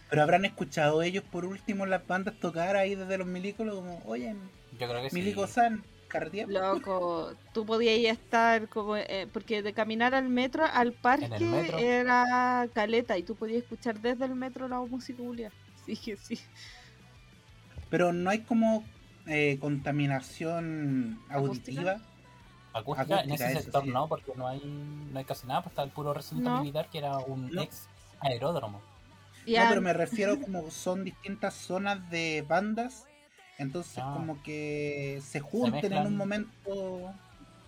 Pero habrán escuchado ellos por último las bandas tocar ahí desde los milicos, como, oye, Yo creo que sí. Milico-san, cardiaco. Loco, tú podías estar como. eh, porque de caminar al metro, al parque, era caleta y tú podías escuchar desde el metro la música culiá. Sí, que sí. Pero no hay como eh, contaminación auditiva. Acústica, en ese eso sector sí. no, porque no hay, no hay casi nada, pues está el puro recinto No. militar que era un No. ex aeródromo. No, pero me refiero como son distintas zonas de bandas. Entonces Ah. como que se junten en un momento.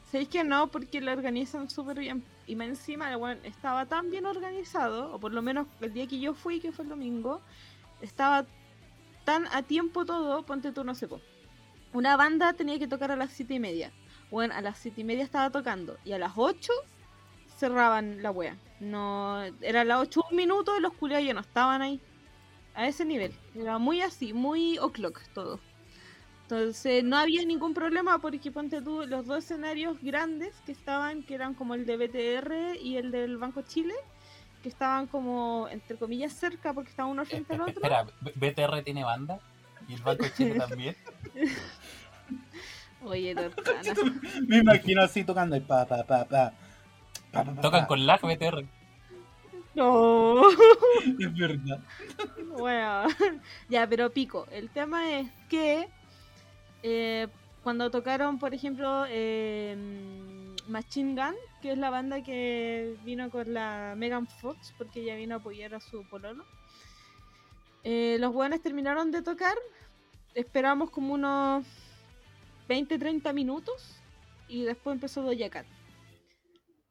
¿Sabéis que no? Porque lo organizan súper bien. Y más encima, bueno, estaba tan bien organizado, o por lo menos el día que yo fui, que fue el domingo, estaba tan a tiempo todo, ponte tú, no sé, po. Una banda tenía que tocar a las siete y media. Bueno, a las siete y media estaba tocando. Y a las 8 cerraban la wea. No, era las 8 un minuto y los culiados ya no estaban ahí. A ese nivel. Era muy así, muy o'clock todo. Entonces no había ningún problema porque ponte tú los dos escenarios grandes que estaban, que eran como el de BTR y el del Banco Chile, que estaban como entre comillas cerca porque estaban uno Eh, frente al eh, otro. Espera, BTR tiene banda y el Banco Chile también. Oye, Tortana. Me imagino así tocando el pa pa pa pa. pa, pa, pa, Tocan pa. con lag BTR. No. Es verdad. Bueno, ya, pero pico. El tema es que eh, cuando tocaron, por ejemplo, eh, Machine Gun, que es la banda que vino con la Megan Fox, porque ella vino a apoyar a su pololo, eh, los buenos terminaron de tocar. Esperamos como unos 20-30 minutos y después empezó Doja Cat.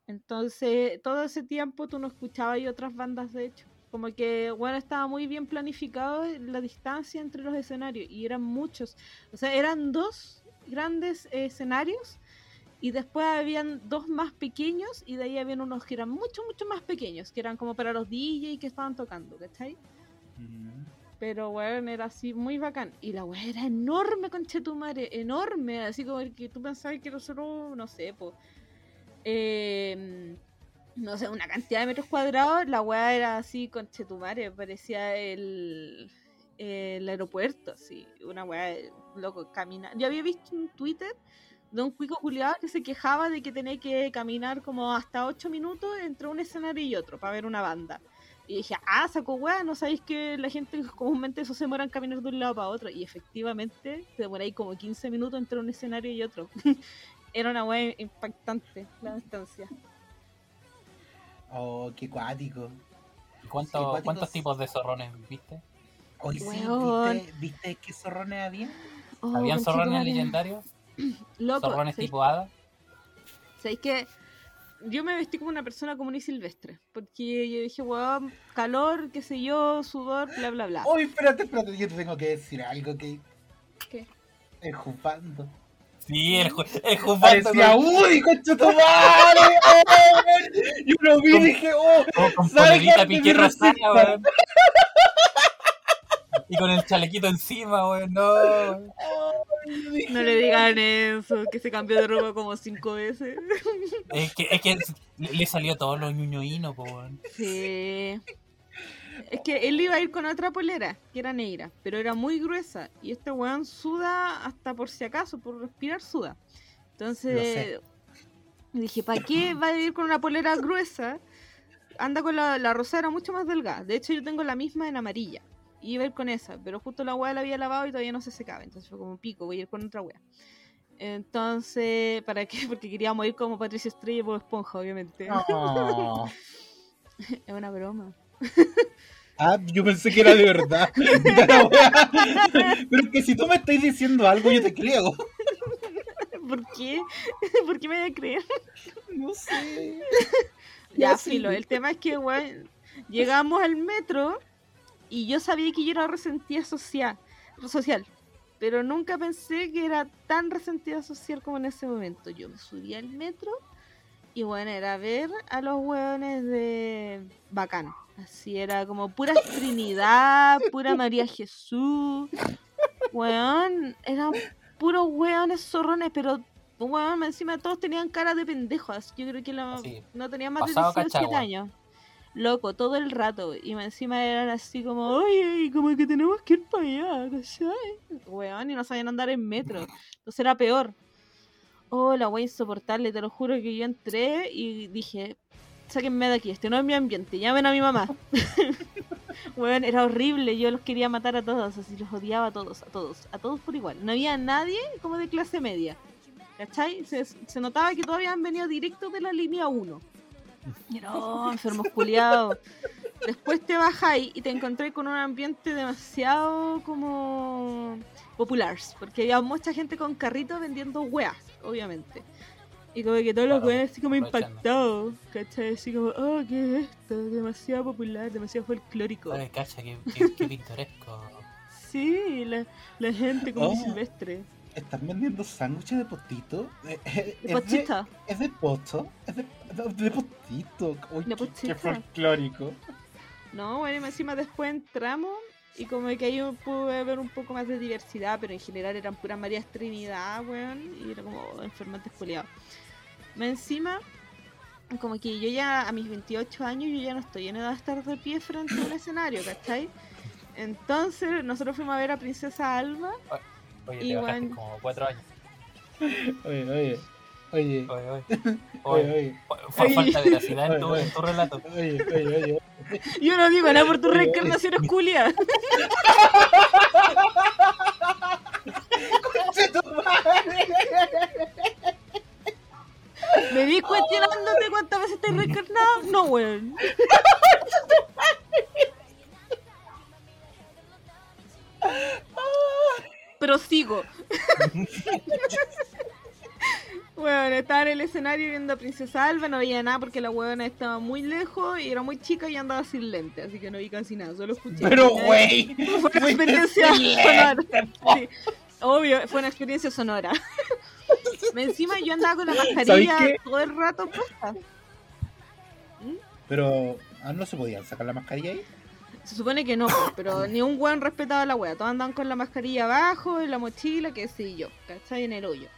Entonces, todo ese tiempo tú no escuchabas y otras bandas, de hecho. Como que, bueno, estaba muy bien planificado la distancia entre los escenarios y eran muchos. O sea, eran dos grandes escenarios y después habían dos más pequeños y de ahí habían unos que eran mucho, mucho más pequeños, que eran como para los DJ que estaban tocando, ¿cachai? Mm. Pero, weón, era así muy bacán. Y la weá era enorme, conchetumare, enorme. Así como el que tú pensabas que nosotros, no sé, pues. no sé, una cantidad de metros cuadrados. La weá era así, conchetumare. Parecía el, el aeropuerto, así. Una weá, loco, camina. Yo había visto un Twitter de un cuico culiado que se quejaba de que tenía que caminar como hasta 8 minutos entre un escenario y otro para ver una banda. Y dije, ah, saco weá, no sabéis que la gente comúnmente eso se demora en caminar de un lado para otro. Y efectivamente, te demoráis como 15 minutos entre un escenario y otro. Era una weá impactante la distancia. Oh, qué cuático. ¿Y cuánto- Sí, cuáticos. cuántos tipos de zorrones viste? Hoy sí. ¿viste, ¿viste qué zorrones había? Oh, ¿Habían zorrones legendarios? Loco, ¿Zorrones ¿sabéis- tipo hada? ¿sabéis que yo me vestí como una persona común y silvestre? Porque yo dije, weón, calor, qué sé yo, sudor, bla, bla, bla. Uy, espérate, espérate, yo te tengo que decir algo que. ¿Qué? El jupando. Sí, el, ju el jufando Parecía con, Woody, concha tu madre. oh, Yo lo vi y Con- dije, oh, con, weón. Y con el chalequito encima, weón, no. No le digan eso, que se cambió de ropa como cinco veces. Es que, es que le salió todo lo ñuñoíno, po. Sí. Es que él iba a ir con otra polera, que era negra, pero era muy gruesa. Y este weón suda hasta por si acaso, por respirar suda. Entonces dije, ¿para qué va a ir con una polera gruesa? Anda con la, la rosada era mucho más delgada. De hecho, yo tengo la misma en amarilla. Iba a ir con esa, pero justo la weá la había lavado y todavía no se secaba. Entonces fue como pico, voy a ir con otra weá. Entonces, ¿para qué? Porque queríamos ir como Patricia Estrella Bob Esponja, obviamente. "Oh". Es una broma. Ah, yo pensé que era de verdad. Pero, es que si tú me estás diciendo algo, yo te creo. ¿Por qué? ¿Por qué me voy a creer? No sé. Ya, filo. El tema es que, weón, llegamos al metro y yo sabía que yo era resentida social, social, pero nunca pensé que era tan resentida social como en ese momento. Yo me subí al metro y, bueno, era ver a los weones de Bacán. Así era como pura Trinidad, pura María Jesús. Weón, eran puros weones zorrones, pero weón, encima todos tenían cara de pendejos. Yo creo que Así, no tenían más de pasado 17 cachagua. años. Loco, todo el rato. Y encima eran así como, oye, como que tenemos que ir para allá, ¿cachai? Weón, y no sabían andar en metro. Entonces era peor. Oh, la wea insoportable, te lo juro que yo entré y dije, sáquenme de aquí, este no es mi ambiente, llamen a mi mamá. Weón, era horrible, yo los quería matar a todos, así los odiaba a todos, a todos, a todos por igual. No había nadie como de clase media. ¿Cachai? Se, se notaba que todos habían venido directo de la línea 1. Oh, enfermos culiados. Después te bajáis y te encontré con un ambiente demasiado como popular, porque había mucha gente con carritos vendiendo weas, obviamente. Y como que todos los weas así como impactados, ¿cachai? Así como, oh, ¿qué es esto? Demasiado popular, demasiado folclórico. Ay, cacha, qué, qué, qué pintoresco. Sí, la, la gente como Oh. silvestre. ¿Están vendiendo sándwiches de potito? Eh, eh, De ¿Es de, pochita. ¿Es de poto? ¿Es de, de, potito? Uy, De qué- qué folclórico. No, bueno, y encima después entramos y como que ahí pude ver un poco más de diversidad, pero en general eran puras Marías Trinidad, weón, y era como enfermantes poliados. Más encima, como que yo ya a mis 28 años, yo ya no estoy en edad de estar de pie frente a un escenario, ¿cachai? Entonces, nosotros fuimos a ver a Princesa Alba. Oye, te Igual. bajaste como cuatro años. Oye, oye, oye, Oye, oye. oye, Oye, fue Oye. falta de veracidad en tu, en tu relato. oye, oye, oye. Yo no digo nada por tus reencarnaciones madre. ¿Me vi cuestionándote cuántas veces te he reencarnado? No, weón. Pero sigo. Bueno, estaba en el escenario viendo a Princesa Alba, no veía nada porque la huevona estaba muy lejos y era muy chica y andaba sin lente, así que no vi casi nada, solo escuché. Pero, ¿cachai? güey. Fue una experiencia sonora. Sí, obvio, fue una experiencia sonora. Encima yo andaba con la ¿Sabéis mascarilla todo el rato puesta. Pero, ah, ¿no se podían sacar la mascarilla ahí? Se supone que no, pues, pero ni un weón respetaba la wea. Todos andaban con la mascarilla abajo, en la mochila, qué sé yo, ¿cachai? En el hoyo.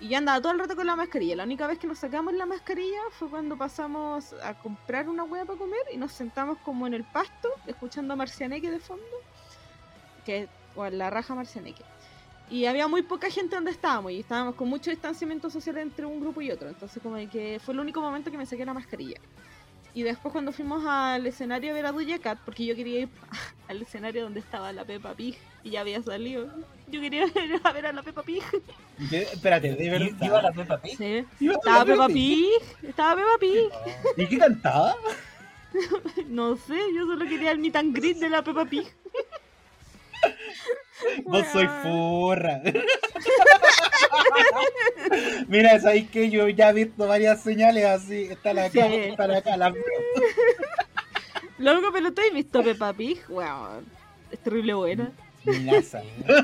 Y yo andaba todo el rato con la mascarilla. La única vez que nos sacamos la mascarilla fue cuando pasamos a comprar una wea para comer y nos sentamos como en el pasto, escuchando a Marcianeque de fondo. Que, o a la raja Marcianeque. Y había muy poca gente donde estábamos y estábamos con mucho distanciamiento social entre un grupo y otro. Entonces como que fue el único momento que me saqué la mascarilla. Y después cuando fuimos al escenario a ver a Doja Cat, porque yo quería ir al escenario donde estaba la Peppa Pig y ya había salido. Yo quería ir a ver a la Peppa Pig. De- espérate, de ¿Iba verdad. la Peppa Pig? Sí. ¿Iba Estaba Peppa Pig. Estaba Peppa Pig. ¿Y qué cantaba? No sé, yo solo quería el meet and greet de la Peppa Pig. Vos soy furra. Mira, sabéis que yo ya he visto varias señales así. Están acá, Sí. están acá. Las veo. Loco, pero has visto Peppa Pig. Wow. Es terrible buena. Minaza.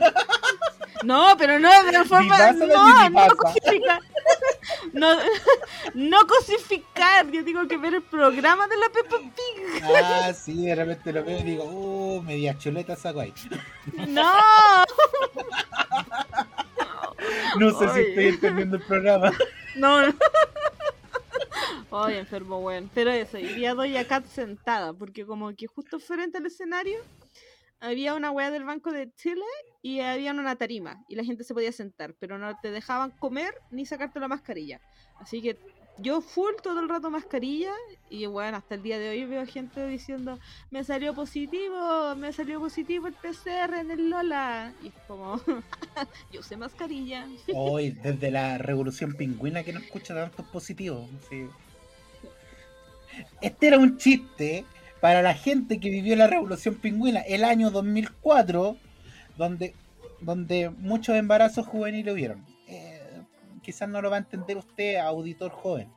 No, pero no de forma. No, no cosificar. No, no cosificar. Yo tengo que ver el programa de la Peppa Pig. Ah, sí, de repente lo veo y digo, uh, media chuleta saco ahí. No. No sé si estoy entendiendo el programa. No, no. Ay, enfermo, weón. Pero eso, y vi a Cat sentada, porque como que justo frente al escenario había una weá del Banco de Chile y había una tarima y la gente se podía sentar, pero no te dejaban comer ni sacarte la mascarilla. Así que yo full todo el rato mascarilla y bueno, hasta el día de hoy veo gente diciendo, me salió positivo, me salió positivo el PCR en el Lola. Y es como, yo usé mascarilla. Hoy, desde la revolución pingüina que no escucha tantos positivos. sí. Este era un chiste para la gente que vivió la revolución pingüina el año 2004, donde, donde muchos embarazos juveniles hubieron. Eh, quizás no lo va a entender usted, auditor joven.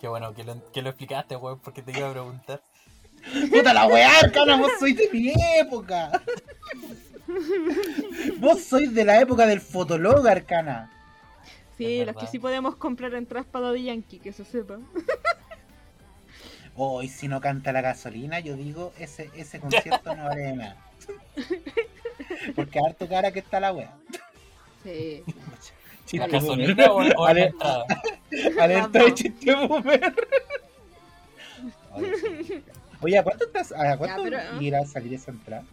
Qué bueno que lo, que lo explicaste, weón, porque te iba a preguntar. Puta la weá, Arcana, vos sois de mi época. Vos sois de la época del fotolog, Arcana. Sí, los que sí podemos comprar entradas para Daddy Yankee, que se sepa. Hoy si no canta la gasolina, yo digo, ese, ese concierto no vale de nada. Porque harto cara que está la wea. Sí. ¿La gasolina o, o Ale- de dos. chiste boomer. Oye, ¿a cuánto, estás, a cuánto Ya, pero- irá a salir esa entrada?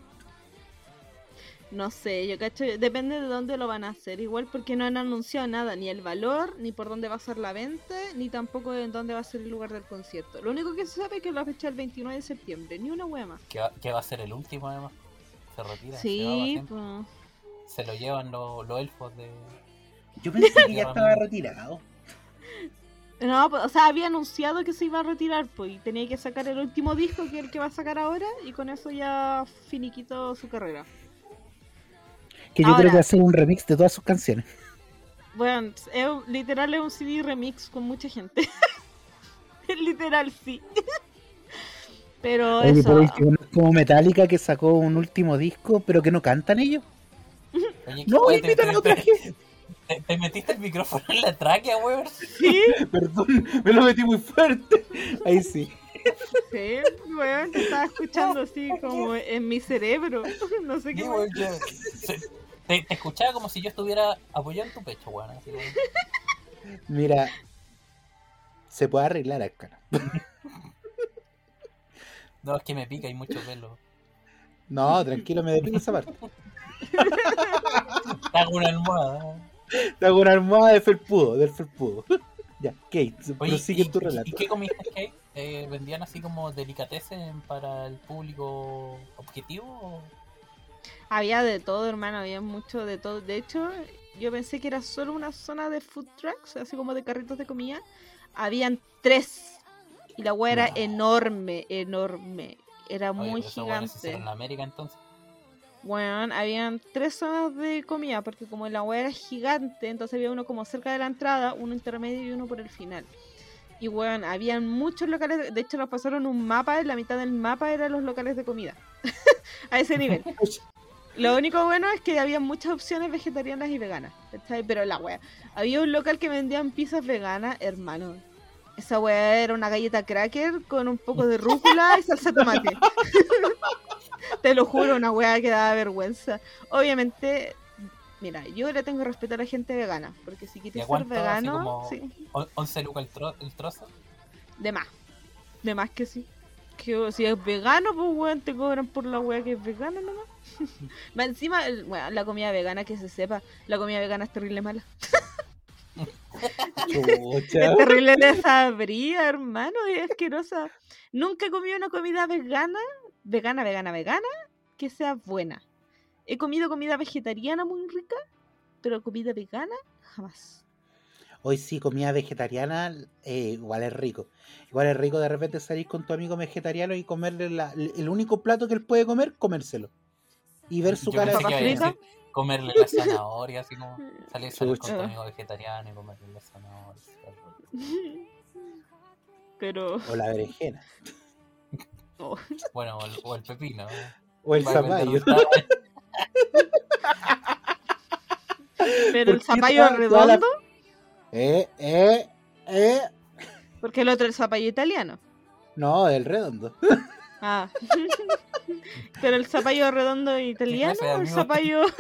No sé, yo cacho, depende de dónde lo van a hacer. Igual porque no han anunciado nada, ni el valor, ni por dónde va a ser la venta, ni tampoco en dónde va a ser el lugar del concierto. Lo único que se sabe es que lo ha fechado el 29 de septiembre, ni una hueá más. Que va, que va a ser el último, además. Se retira. se Sí, siempre. pues. Se lo llevan los, los elfos de. Yo pensé que ya estaba retirado. No, pues, o sea, había anunciado que se iba a retirar, pues, y tenía que sacar el último disco, que es el que va a sacar ahora, y con eso ya finiquitó su carrera. Que yo creo que va a un remix de todas sus canciones. Bueno, es literal es un CD remix con mucha gente. literal, sí. Pero Oye, eso. pero es que uno es como Metallica que sacó un último disco, pero que no cantan ellos. Oye, No, te, invitan a otra te- gente. te- te metiste el micrófono en la tráquea, weón. Sí, Perdón, me lo metí muy fuerte. Ahí sí. sí, weón, te estaba escuchando así como en mi cerebro. No sé Sí, qué. weón, yo- se- te, te escuchaba como si yo estuviera apoyado en tu pecho, weón. así. Mira, se puede arreglar acá. No, es que me pica, hay mucho pelo. No, tranquilo, me deprimo esa parte. Te hago una almohada. Te hago una almohada de felpudo, del felpudo. Ya, Kate, Oye, prosigue ¿y, tu relato. ¿y qué comiste, Kate? Eh, ¿Vendían así como delicatessen para el público objetivo? o- Había de todo, hermano, había mucho de todo. De hecho, yo pensé que era solo una zona de food trucks, así como de carritos de comida. Habían tres. Y la weá era No. enorme, enorme. Era Oye, muy gigante. en América entonces. Weón, habían tres zonas de comida, porque como la weá era gigante, entonces había uno como cerca de la entrada, uno intermedio y uno por el final. Y weón, habían muchos locales, de hecho nos pasaron un mapa, en la mitad del mapa eran los locales de comida. a ese nivel. Lo único bueno es que había muchas opciones vegetarianas y veganas, ¿cachai? Pero la wea. Había un local que vendían pizzas veganas, hermano. Esa wea era una galleta cracker con un poco de rúcula y salsa de tomate. Te lo juro, una wea que daba vergüenza. Obviamente, mira, yo le tengo respeto a la gente vegana, porque si ¿Y quieres ser vegano, sí, on- 11 lucas el, tro- el trozo. de más. De más que sí. Que si es vegano, pues weón, te cobran por la wea que es vegana nomás. Encima, weón, la comida vegana, que se sepa, la comida vegana es terrible mala. Es terrible desabrida, hermano, es asquerosa. Nunca he comido una comida vegana, vegana, vegana, vegana, que sea buena. He comido comida vegetariana muy rica, pero comida vegana, jamás. Hoy sí, comida vegetariana, eh, igual es rico. Igual es rico de repente salir con tu amigo vegetariano y comerle la- el único plato que él puede comer, comérselo. Y ver su Yo cara de comerle la zanahoria, así como salir, salir con tu amigo vegetariano y comerle la zanahoria. Pero, O la berenjena. oh, Bueno, o el, o el pepino. O el zapallo. pero el ¿Por qué zapallo la- redondo, Eh, eh, eh. porque el otro es el zapallo italiano. No, el redondo. Ah. pero el zapallo redondo italiano o el zapallo.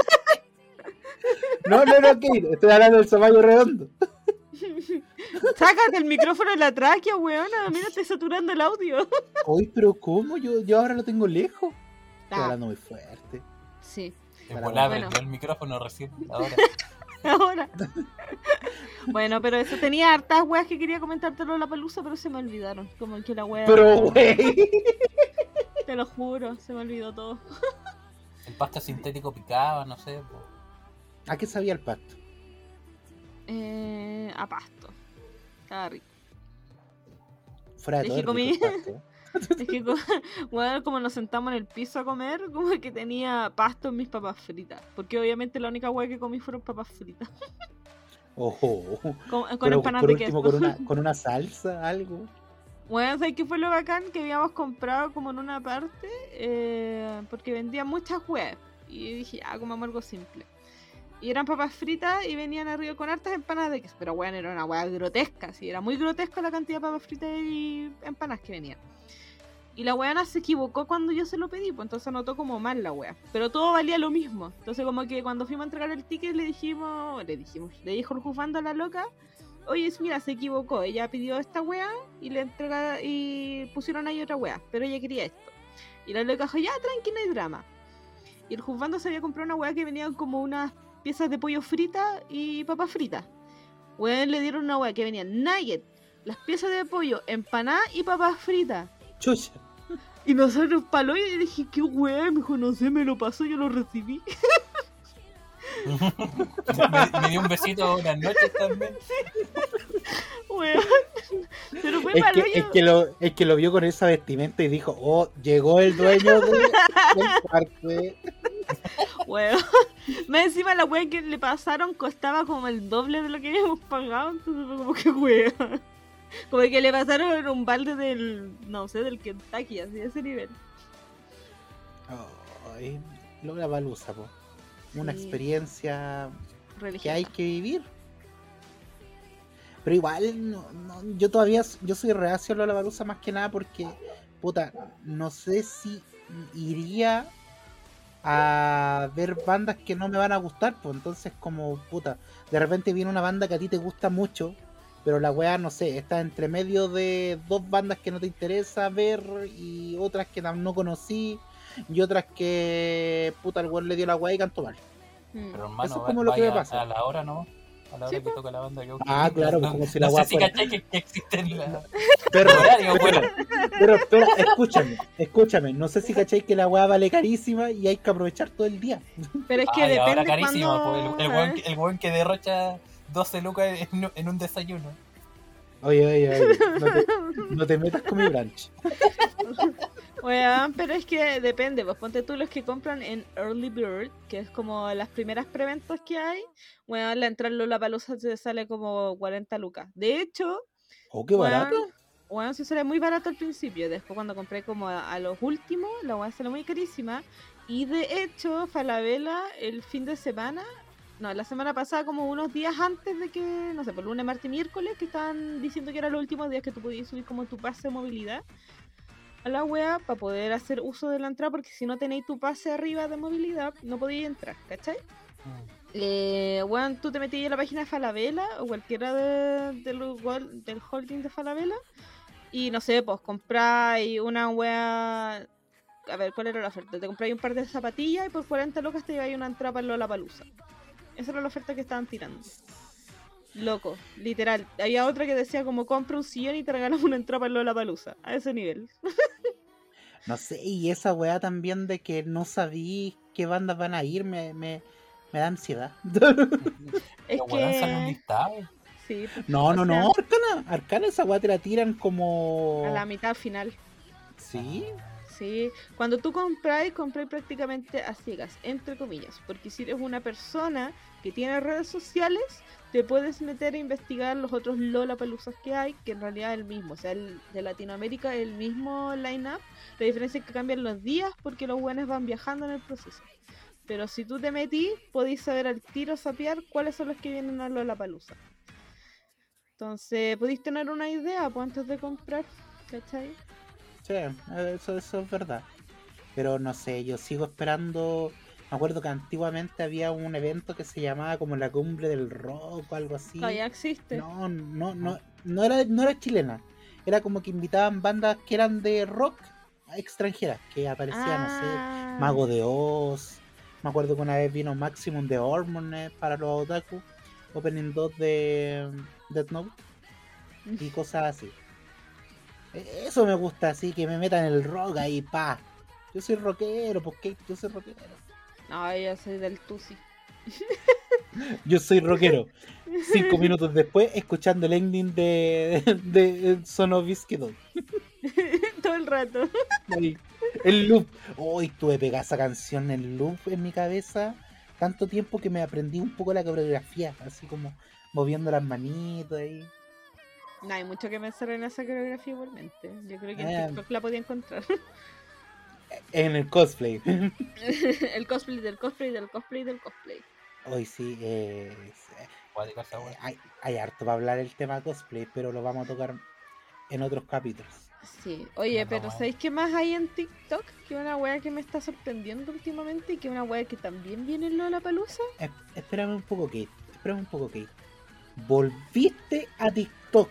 No, no, no, que estoy hablando del zapallo redondo. Sácate el micrófono de la tráquea, weona. Mira, estoy saturando el audio. Uy, pero ¿cómo? Yo, yo ahora lo tengo lejos. Estoy Ah, hablando muy fuerte. sí. Bueno. prendió el micrófono recién, ahora. Ahora. bueno, pero eso tenía hartas weas que quería comentártelo la palusa, pero se me olvidaron. Como que la wea. Pero, güey. Te lo juro, se me olvidó todo. El pasto sintético picaba, no sé. po. ¿A qué sabía el pasto? Eh, a pasto. Estaba rico. Fuera de todo comí-. Es que, weón, como nos sentamos en el piso a comer, como que tenía pasto en mis papas fritas. Porque obviamente la única wea que comí fueron papas fritas. Ojo. Con, con Pero empanadas por de último, queso. con una, con una salsa, algo. Bueno, ¿sabes qué fue lo bacán? Que habíamos comprado como en una parte, eh, porque vendían muchas webs. Y dije, ah, comamos algo simple. Y eran papas fritas y venían arriba con hartas empanadas de queso. Pero weón, era una weá grotesca, sí, era muy grotesca la cantidad de papas fritas y empanadas que venían. Y la weana se equivocó cuando yo se lo pedí, pues entonces anotó como mal la wea. Pero todo valía lo mismo. Entonces como que cuando fuimos a entregar el ticket le dijimos, le dijimos, le dijo el jufando a la loca, oye, mira, se equivocó, ella pidió esta wea y le entrega y pusieron ahí otra wea, pero ella quería esto. Y la loca dijo, ya, tranqui, no hay drama. Y el juzgando se había comprado una wea que venían como unas piezas de pollo frita y papas fritas. Weón le dieron una wea que venían nugget, las piezas de pollo, empanada y papas fritas. Chucha. Y nosotros paló y dije, qué wea, me dijo, no sé, me lo pasó, yo lo recibí. me, me dio un besito buenas noches también. Weón. Pero fue Es palo que, es, que lo, es que lo vio con esa vestimenta y dijo, oh, llegó el dueño de- del parque. Weón. Más encima la wea que le pasaron costaba como el doble de lo que habíamos pagado. Entonces fue como que wea. Como que le pasaron un balde del, no sé, del Kentucky, así de ese nivel. Ay, Lola Balusa, po. Una Sí. experiencia que hay que vivir. Pero igual, no, no, yo todavía, yo soy reacio a Lola Balusa más que nada porque, puta, no sé si iría a ver bandas que no me van a gustar, pues entonces como, puta, de repente viene una banda que a ti te gusta mucho, pero la weá, no sé, está entre medio de dos bandas que no te interesa ver y otras que no conocí y otras que, puta, el weón le dio la weá y cantó mal. Mm. Pero hermano, Eso es va- como lo que me pasa. A la hora, ¿no? A la hora Sí, que toca la banda. que Ah, claro, no, como si no la sé weá si fuera- cachai que, que existen la... Pero, pero, bueno. pero escúchame, escúchame. No sé si cacháis que la weá vale carísima y hay que aprovechar todo el día. Pero es que Ay, depende ahora carísimo, cuando... pues, el, el, weón, que- el weón que derrocha 12 lucas en, en un desayuno. Oye, oye, oye, no te, no te metas con mi branch. Weón, pero es que depende, pues ponte tú los que compran en Early Bird, que es como las primeras preventas que hay, weón, la entrada en Lollapalooza te sale como 40 lucas. De hecho, Oh, qué barato. weón, weón, sí sale muy barato al principio, después cuando compré como a, a los últimos, la weón sale muy carísima. Y de hecho, Falabella el fin de semana, no, la semana pasada, como unos días antes de que, no sé, por lunes, martes y miércoles, que estaban diciendo que eran los últimos días que tú podías subir como tu pase de movilidad a la wea para poder hacer uso de la entrada, porque si no tenéis tu pase arriba de movilidad, no podíais entrar, ¿cachai? Eh, weón, tú te metías en la página de Falabella o cualquiera de, de los del holding de Falabella y no sé, pues compráis una wea. A ver, ¿cuál era la oferta? Te compráis un par de zapatillas y por 40 locas te lleváis una entrada para la palusa. Esa era la oferta que estaban tirando. Loco, literal. Había otra que decía como compra un sillón y te regalamos una entrada para la palusa. A ese nivel. No sé, y esa weá también de que no sabí qué bandas van a ir, me, me, me da ansiedad. Es que. listado. Sí, pues, No, no, sea, no, Arcana. Arcana esa weá te la tiran como. A la mitad final. Sí. Sí, cuando tú compráis, compráis prácticamente a ciegas, entre comillas, porque si eres una persona que tiene redes sociales, te puedes meter a investigar los otros Lollapaloozas que hay, que en realidad es el mismo, o sea, el de Latinoamérica es el mismo line-up, la diferencia es que cambian los días porque los buenos van viajando en el proceso. Pero si tú te metís, podéis saber al tiro sapear cuáles son los que vienen a Lollapalooza. Entonces, podéis tener una idea pues, antes de comprar, ¿cachai? Sí, eso, eso es verdad. Pero no sé, yo sigo esperando. Me acuerdo que antiguamente había un evento que se llamaba como la cumbre del rock o algo así. Todavía existe. No, no, no, no era, no era chilena. Era como que invitaban bandas que eran de rock extranjeras, que aparecían, no sé, Ah. Mago de Oz. Me acuerdo que una vez vino Maximum de Hormones para los otaku. Opening 2 de Death Note. Y cosas así. Eso me gusta, así que me metan el rock ahí, pa. Yo soy rockero, porque yo soy rockero. No, yo soy del Tusi. Yo soy rockero. Cinco minutos después, escuchando el ending de, de Son of Biscuit Dog. Todo el rato. Ahí, El loop. Hoy tuve pegada esa canción en loop en mi cabeza. Tanto tiempo que me aprendí un poco la coreografía. Así como moviendo las manitos ahí. No hay mucho que pensar en esa coreografía igualmente. Yo creo que en Eh. TikTok la podía encontrar. En el cosplay. el cosplay del cosplay del cosplay del cosplay. Hoy sí, eh, hay, hay harto para hablar el tema cosplay, pero lo vamos a tocar en otros capítulos. Sí. Oye, No, pero no, ¿sabéis qué más hay en TikTok? Que una wea que me está sorprendiendo últimamente y que una wea que también viene en Lollapalooza. Eh, espérame un poco, Kate. Espérame un poco, Kate. Volviste a TikTok.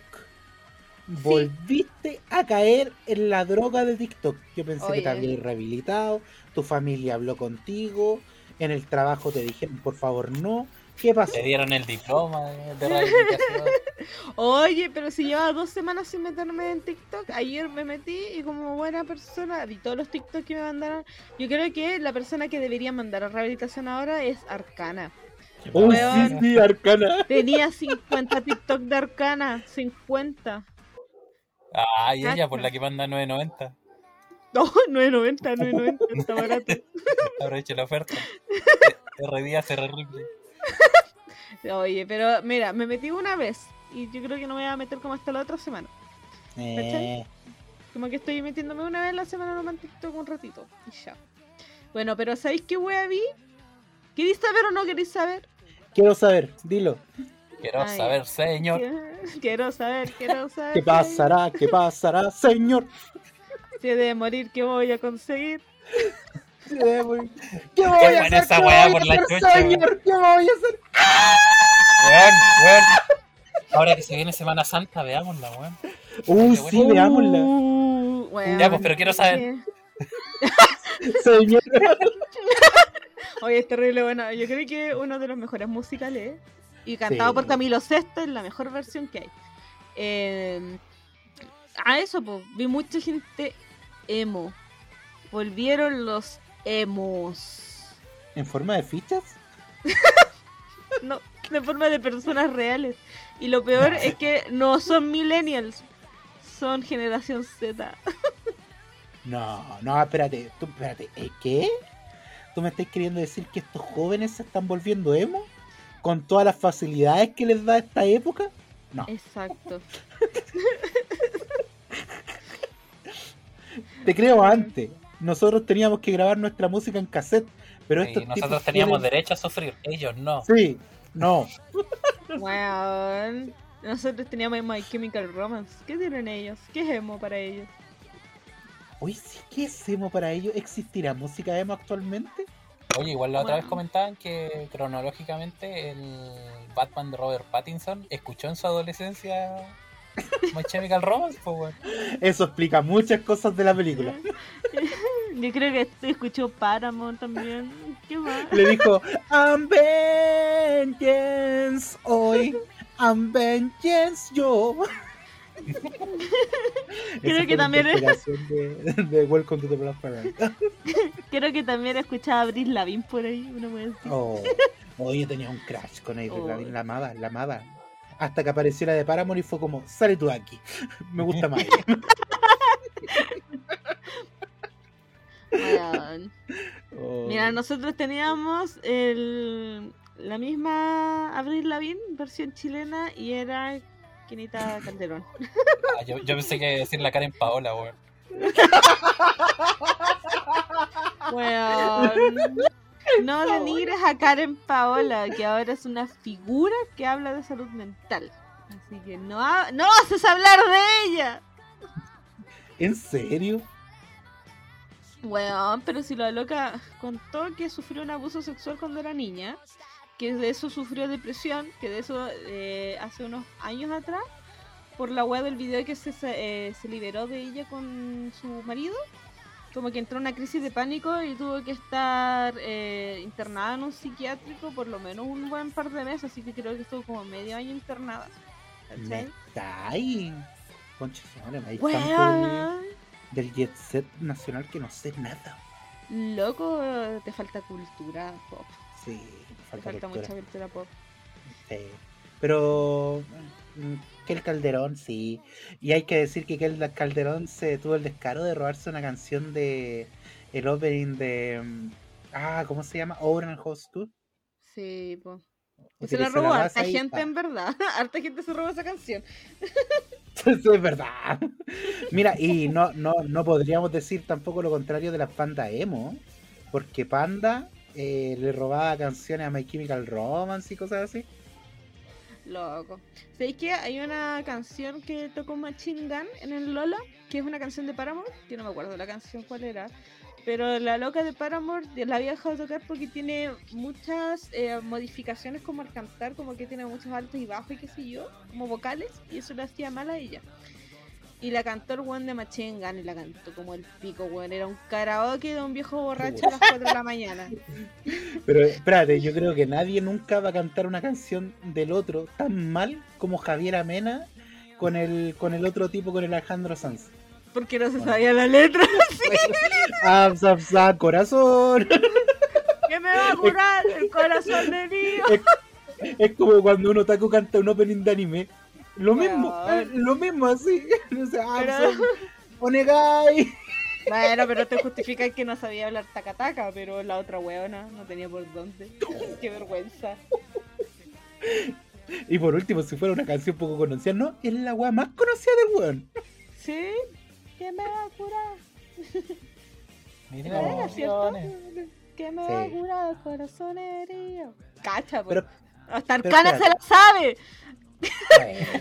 Volviste a caer en la droga de TikTok. Yo pensé que te habías rehabilitado. Tu familia habló contigo. En el trabajo te dijeron, por favor, no. ¿Qué pasó? Te dieron el diploma de, de rehabilitación. Oye, pero si llevaba dos semanas sin meterme en TikTok, ayer me metí y como buena persona vi todos los TikTok que me mandaron. Yo creo que la persona que debería mandar a rehabilitación ahora es Arcana. Uy, Weón. sí, sí, Arcana. Tenía 50 TikTok de Arcana, 50. Ah, y ella por la que manda 9.90. No, 9.90, 9.90, está barato. Aproveche la oferta. R día CR Ripley. Oye, pero mira, me metí una vez y yo creo que no me voy a meter como hasta la otra semana. Eh, Como que estoy metiéndome una vez en la semana nomás en TikTok un ratito y ya. Bueno, pero ¿sabéis qué wea vi? ¿Queréis saber o no queréis saber? quiero saber, dilo. Quiero Ay. saber, señor. Quiero saber, quiero saber. ¿Qué pasará? ¿Qué pasará, señor? Si he de morir, ¿qué voy a conseguir? ¿Qué voy Qué a buena hacer? esa ¿Qué voy a la hacer, chucha, señor? ¿Qué voy a hacer? Weón, weón. Ahora que se viene Semana Santa, veámosla, weón. Uy, Qué sí, buena. veámosla. Uh, weón. Ya, pues, pero quiero saber. Señor. Oye, es terrible, bueno, yo creo que uno de los mejores musicales y cantado Sí. por Camilo Sesto es la mejor versión que hay. Eh, a eso, pues, vi mucha gente emo. Volvieron los emos. ¿En forma de fichas? No, de forma de personas reales. Y lo peor es que no son millennials, son generación Z. No, no, espérate, tú, espérate, ¿eh, ¿qué? ¿Tú me estás queriendo decir que estos jóvenes se están volviendo emo? ¿Con todas las facilidades que les da esta época? No, Exacto. te creo antes. Nosotros teníamos que grabar nuestra música en cassette, pero Sí, estos nosotros tipos teníamos tienen- derecho a sufrir, ellos no. Sí, no. Weón. Nosotros teníamos My Chemical Romance. ¿Qué tienen ellos? ¿Qué es emo para ellos? Uy, sí, ¿qué es emo para ellos? ¿Existirá música emo actualmente? Oye, igual la otra Bueno. vez comentaban que cronológicamente el Batman de Robert Pattinson escuchó en su adolescencia My Chemical Romance, pues. Eso explica muchas cosas de la película. Yo creo que escuchó Paramount también. ¿Qué más? Le dijo, I'm vengeance hoy, I'm vengeance yo. Creo que también de, de Welcome to the Black Parade. Creo que también escuchaba a Abril Lavín por ahí, una vez. Oh, oh, yo tenía un crash con Avril Oh. Lavigne, la amaba, la amaba. Hasta que apareció la de Paramore y fue como, sale tú de aquí. Me gusta más. Oh. Mira, nosotros teníamos el, la misma Abril Lavín, versión chilena, y era Quinita Calderón. Ah, yo, yo pensé que iba a decir la Karen Paola, weón. Weón. No denigres a Karen Paola, que ahora es una figura que habla de salud mental. Así que no, ha- no haces hablar de ella. ¿En serio? Weón, pero si la loca contó que sufrió un abuso sexual cuando era niña, que de eso sufrió depresión, que de eso eh, hace unos años atrás, por la web del video que se, se, eh, se liberó de ella con su marido, como que entró en una crisis de pánico y tuvo que estar eh, internada en un psiquiátrico por lo menos un buen par de meses, así que creo que estuvo como medio año internada. ¿Cachai? Está ahí. Concha, hay tanto del, del jet set nacional que no sé nada. loco, te falta cultura pop. Sí, falta, falta cultura. mucha cultura pop. Sí. Pero mm, Kel Calderón, sí. Y hay que decir que Kel Calderón se tuvo el descaro de robarse una canción de el opening de mm, ah, ¿cómo se llama? Orange House Tour. Sí, pues. Se la robó base harta gente pa- en verdad. Harta gente se robó esa canción. Eso es verdad. Mira, y no, no, no podríamos decir tampoco lo contrario de las bandas emo, porque Panda eh, le robaba canciones a My Chemical Romance y cosas así. Loco. ¿Sabéis que hay una canción que tocó Machine Gun en el Lola? Que es una canción de Paramore. Que no me acuerdo la canción cuál era. Pero la loca de Paramore la había dejado de tocar porque tiene muchas eh, modificaciones como al cantar, como que tiene muchos altos y bajos y qué sé yo, como vocales, y eso le hacía mal a ella. Y la cantó el weón de Machine Gun y la cantó como el pico, weón. Era un karaoke de un viejo borracho a las 4 de la mañana. Pero espérate, yo creo que nadie nunca va a cantar una canción del otro tan mal como Javier Amena con el, con el otro tipo, con el Alejandro Sanz. Porque no se Bueno. sabía la letra. Sa, sa, corazón. ¿Qué me va a curar el corazón de niño? Es como cuando uno taco canta un opening de anime. Lo mismo, eh, lo mismo así. O sea, ah, Onegai. Bueno, pero te justifica que no sabía hablar taca-taca, pero la otra weona no tenía por dónde. Qué vergüenza. Y por último, si fuera una canción poco conocida, no, es la weá más conocida del weón. ¿Sí? ¿Qué me va a curar? Miren No. ¿cierto? ¿Qué me va a curar el corazón herido? Cacha, pues. Pero, Hasta Arcana se la sabe.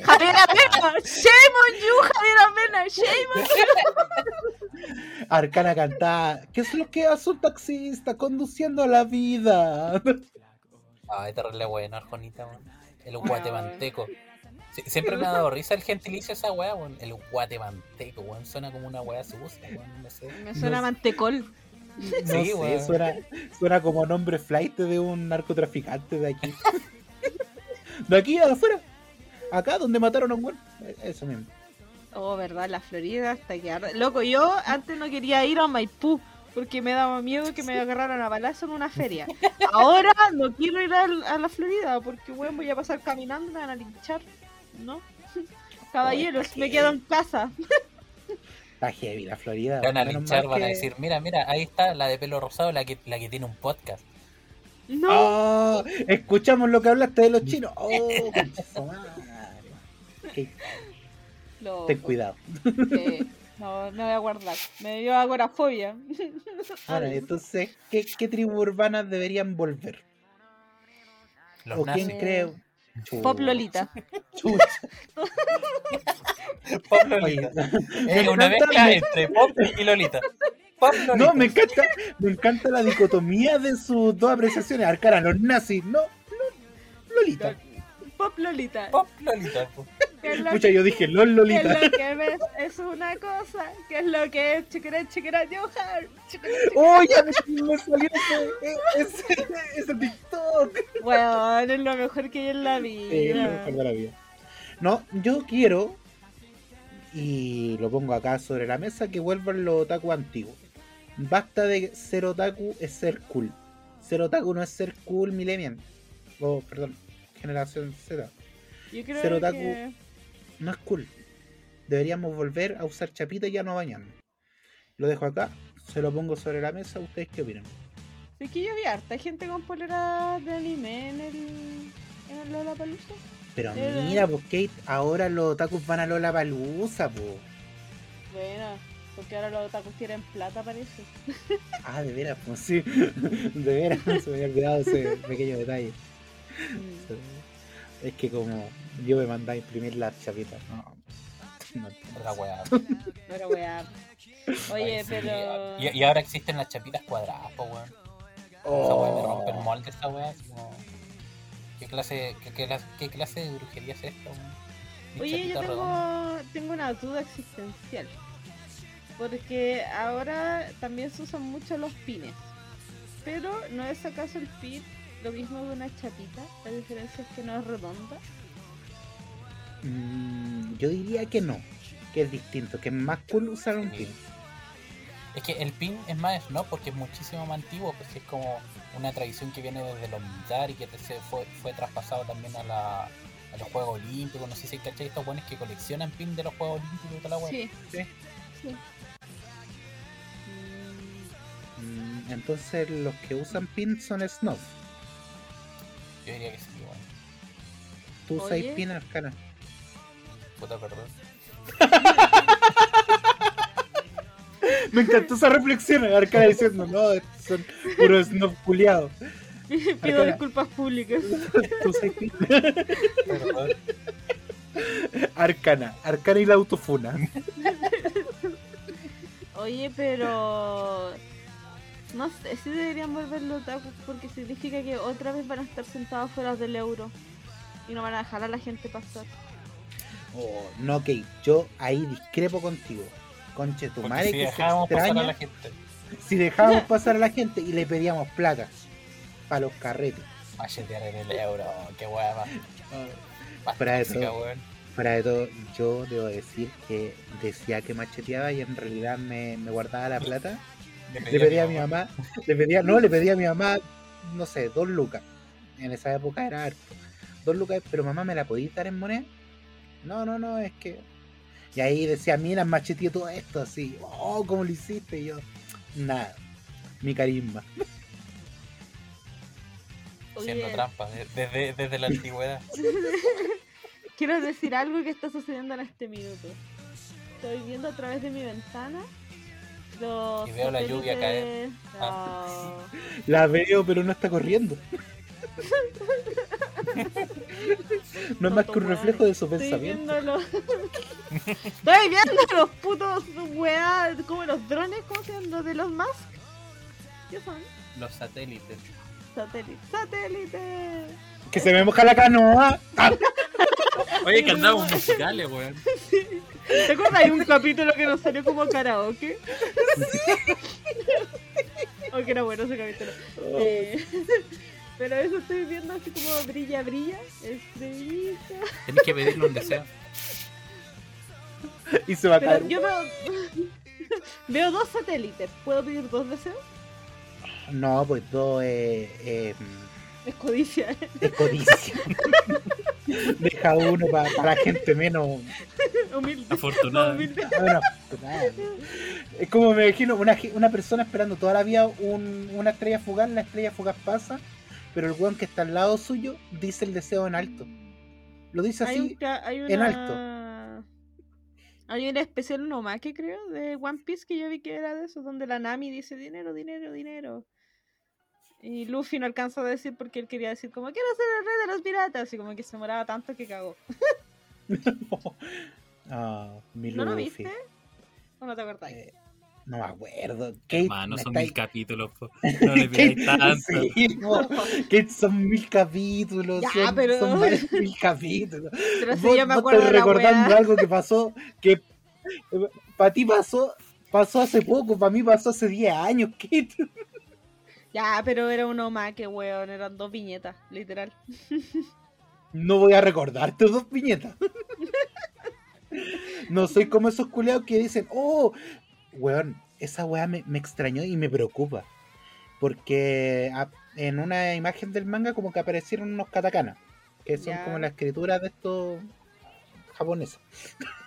Javier Amena. Shame on you, Javier Amena. Shame on you. Arcana cantaba, ¿qué es lo que hace un taxista conduciendo a la vida? Ay, terrible bueno, Arjonita. El guatemalteco. Sie- Siempre me ha dado risa el gentilicio esa weá. El guatemalteco, weón. Suena como una weá sucia. No sé. Me suena mantecol. No Sí, sé, suena, suena como nombre flight de un narcotraficante de aquí. De aquí a afuera. Acá donde mataron a un weón. Eso mismo. Oh, verdad, la Florida hasta que arde. Loco, yo antes no quería ir a Maipú porque me daba miedo que me agarraran a balazo en una feria. Ahora no quiero ir a, la Florida porque, bueno, voy a pasar caminando y me van a linchar. ¿No? Caballeros, ¿para me quedo en casa. Está heavy la Florida. Van a Menos linchar, van a decir, mira, mira, ahí está la de pelo rosado, la que, la que tiene un podcast. No, Oh, escuchamos lo que hablaste de los chinos. Oh. Ok, loco. ten cuidado. Sí. No, no voy a guardar. Me dio agorafobia. Bueno, entonces, ¿qué, qué tribus urbanas deberían volver? Los ¿O quién nazis. cree? Pop Lolita. Chucha. Pop Lolita. una encanta- mezcla me- entre Pop y Lolita. Pop Lolita. No, me encanta, me encanta la dicotomía de sus dos apreciaciones. Arcana, los nazis, no, no, Lolita. Pop Lolita. Pop Lolita. po. ¿Qué es lo Pucha, yo dije los ¿Qué es Lolita. lo que ves? Es una cosa. ¿Qué es lo que es? Chiquera, chiquera, yo, ¡Oh, ya me, salió ese, ese, ese TikTok! Bueno, es lo mejor que hay en la Sí, es lo vida. mejor de la vida. No, yo quiero, y lo pongo acá sobre la mesa, que vuelvan los otaku antiguos. Basta de ser otaku, es ser cool. Ser otaku no es ser cool millennial. O, perdón, generación Z. Yo creo Ser otaku. que... No es cool. Deberíamos volver a usar chapita y ya no bañarnos. Lo dejo acá, se lo pongo sobre la mesa, ¿ustedes qué opinan? Sí que yo vi harta gente con poleras de anime en el... En el Lollapalooza. Pero Eh. mira, pues Kate, ahora los otakus van a Lola Palusa, pues. Bueno, porque ahora los otakus quieren plata, parece. Ah, de veras, pues sí. De veras, se me había olvidado ese pequeño detalle. Mm. Es que como yo me mandaba a imprimir las chapitas. No, no. Otra weá. Pero weá. Oye, sí. pero... Y, y ahora existen las chapitas cuadradas, po, weón. Esa weá me rompe el molde, esa weá. como, ¿Qué clase, qué, qué clas- qué clase de brujería es esta, weón? Oye, yo tengo, tengo una duda existencial. Porque ahora también se usan mucho los pines. Pero ¿no es acaso el pin lo mismo de una chapita? La diferencia es que no es redonda. Mm, yo diría que no, que es distinto, que es más cool usar un Sí. pin. Es que el pin es más snob porque es muchísimo más antiguo, pues es como una tradición que viene desde los militares y que se fue, fue traspasado también a, la, a los Juegos Olímpicos. No sé si cachai estos buenos que coleccionan pin de los Juegos Olímpicos y toda la weá. Sí. Sí. Sí. Mm, entonces los que usan pin son snobs. Yo diría que sí, weón. Tú Oye. pin arcana. Puta, perdón. Me encantó esa reflexión, arcana diciendo, no, son puros culiados. Pido Arcana. disculpas públicas. Tú usas pin. Perdón. Arcana, arcana y la autofuna. Oye, pero... No sé si deberían volver los otakus porque significa que otra vez van a estar sentados fuera del euro. Y no van a dejar a la gente pasar. Oh, no, Kate, yo ahí discrepo contigo. Conche tu Porque madre si que se pasar a la gente, si dejábamos pasar a la gente y le pedíamos placas para los carretes. machetear en el euro, qué todo. weón. Fuera de todo, yo debo decir que decía que macheteaba y en realidad me, me guardaba la plata. Le pedía a mi mamá, le pedía, no, le pedía a mi mamá, no sé, dos lucas. En esa época era harto. Dos lucas, pero mamá, ¿me la podéis dar en moneda? No, no, no, es que. Y ahí decía, mira, macheteé todo esto así. Oh, ¿cómo lo hiciste? Y yo, nada. Mi carisma. Trampas de- desde, desde la antigüedad. quiero decir algo que está sucediendo en este minuto. Estoy viendo a través de mi ventana los Y veo la lluvia caer. No. La veo, pero no está corriendo. No es más que un reflejo de su Estoy pensamiento. viendo los... Estoy viendo los putos weá, como los drones, ¿cómo se llaman? Los de los Musk. ¿Qué son? Los satélites. Satélites. ¡Satélites! Que se me moja la canoa. Ah, Oye, que andamos musicales, weón. ¿Te acuerdas? Hay un capítulo que nos salió como karaoke. oh, que era bueno ese capítulo. Eh, pero eso estoy viendo así como brilla, brilla. Estrellita. Tenés que pedirle un deseo. Y se va a caer. Yo veo. veo dos satélites. ¿Puedo pedir dos deseos? No, pues dos eh, eh, Es codicia. ¿eh? es codicia. Deja uno para la gente menos. Humilde. Ah, bueno, nada. es como me imagino una, una persona esperando toda la vida un- una estrella fugaz, la estrella fugaz pasa, pero el weón que está al lado suyo dice el deseo en alto. Lo dice Hay, un así, en una... Hay una especial Unomake, creo, de One Piece que yo vi que era de eso, donde la Nami dice dinero, dinero, dinero. Y Luffy no alcanza a decir porque él quería decir como quiero ser el rey de los piratas y como que se moraba tanto que cagó. Ah, mi ¿No lo Luffy. viste? ¿O no te acordás? Eh, no me acuerdo. Kate, Hermano, me son estáis- mil capítulos. po. No le pidáis tanto. sí, no, Kate, son mil capítulos. Ya, son, pero- son varios mil capítulos. Pero si Vos- yo me acuerdo estás de la recordando wea. algo que pasó, que para ti pasó, pasó hace poco, para mí pasó hace 10 años, Kate. Ya, pero era un Omake, weón, eran dos viñetas, literal. No voy a recordarte dos viñetas. No soy como esos culeados que dicen, oh, weón, esa weá me, me extrañó y me preocupa. Porque a- en una imagen del manga como que aparecieron unos katakana, que son Ya. como la escritura de estos japoneses.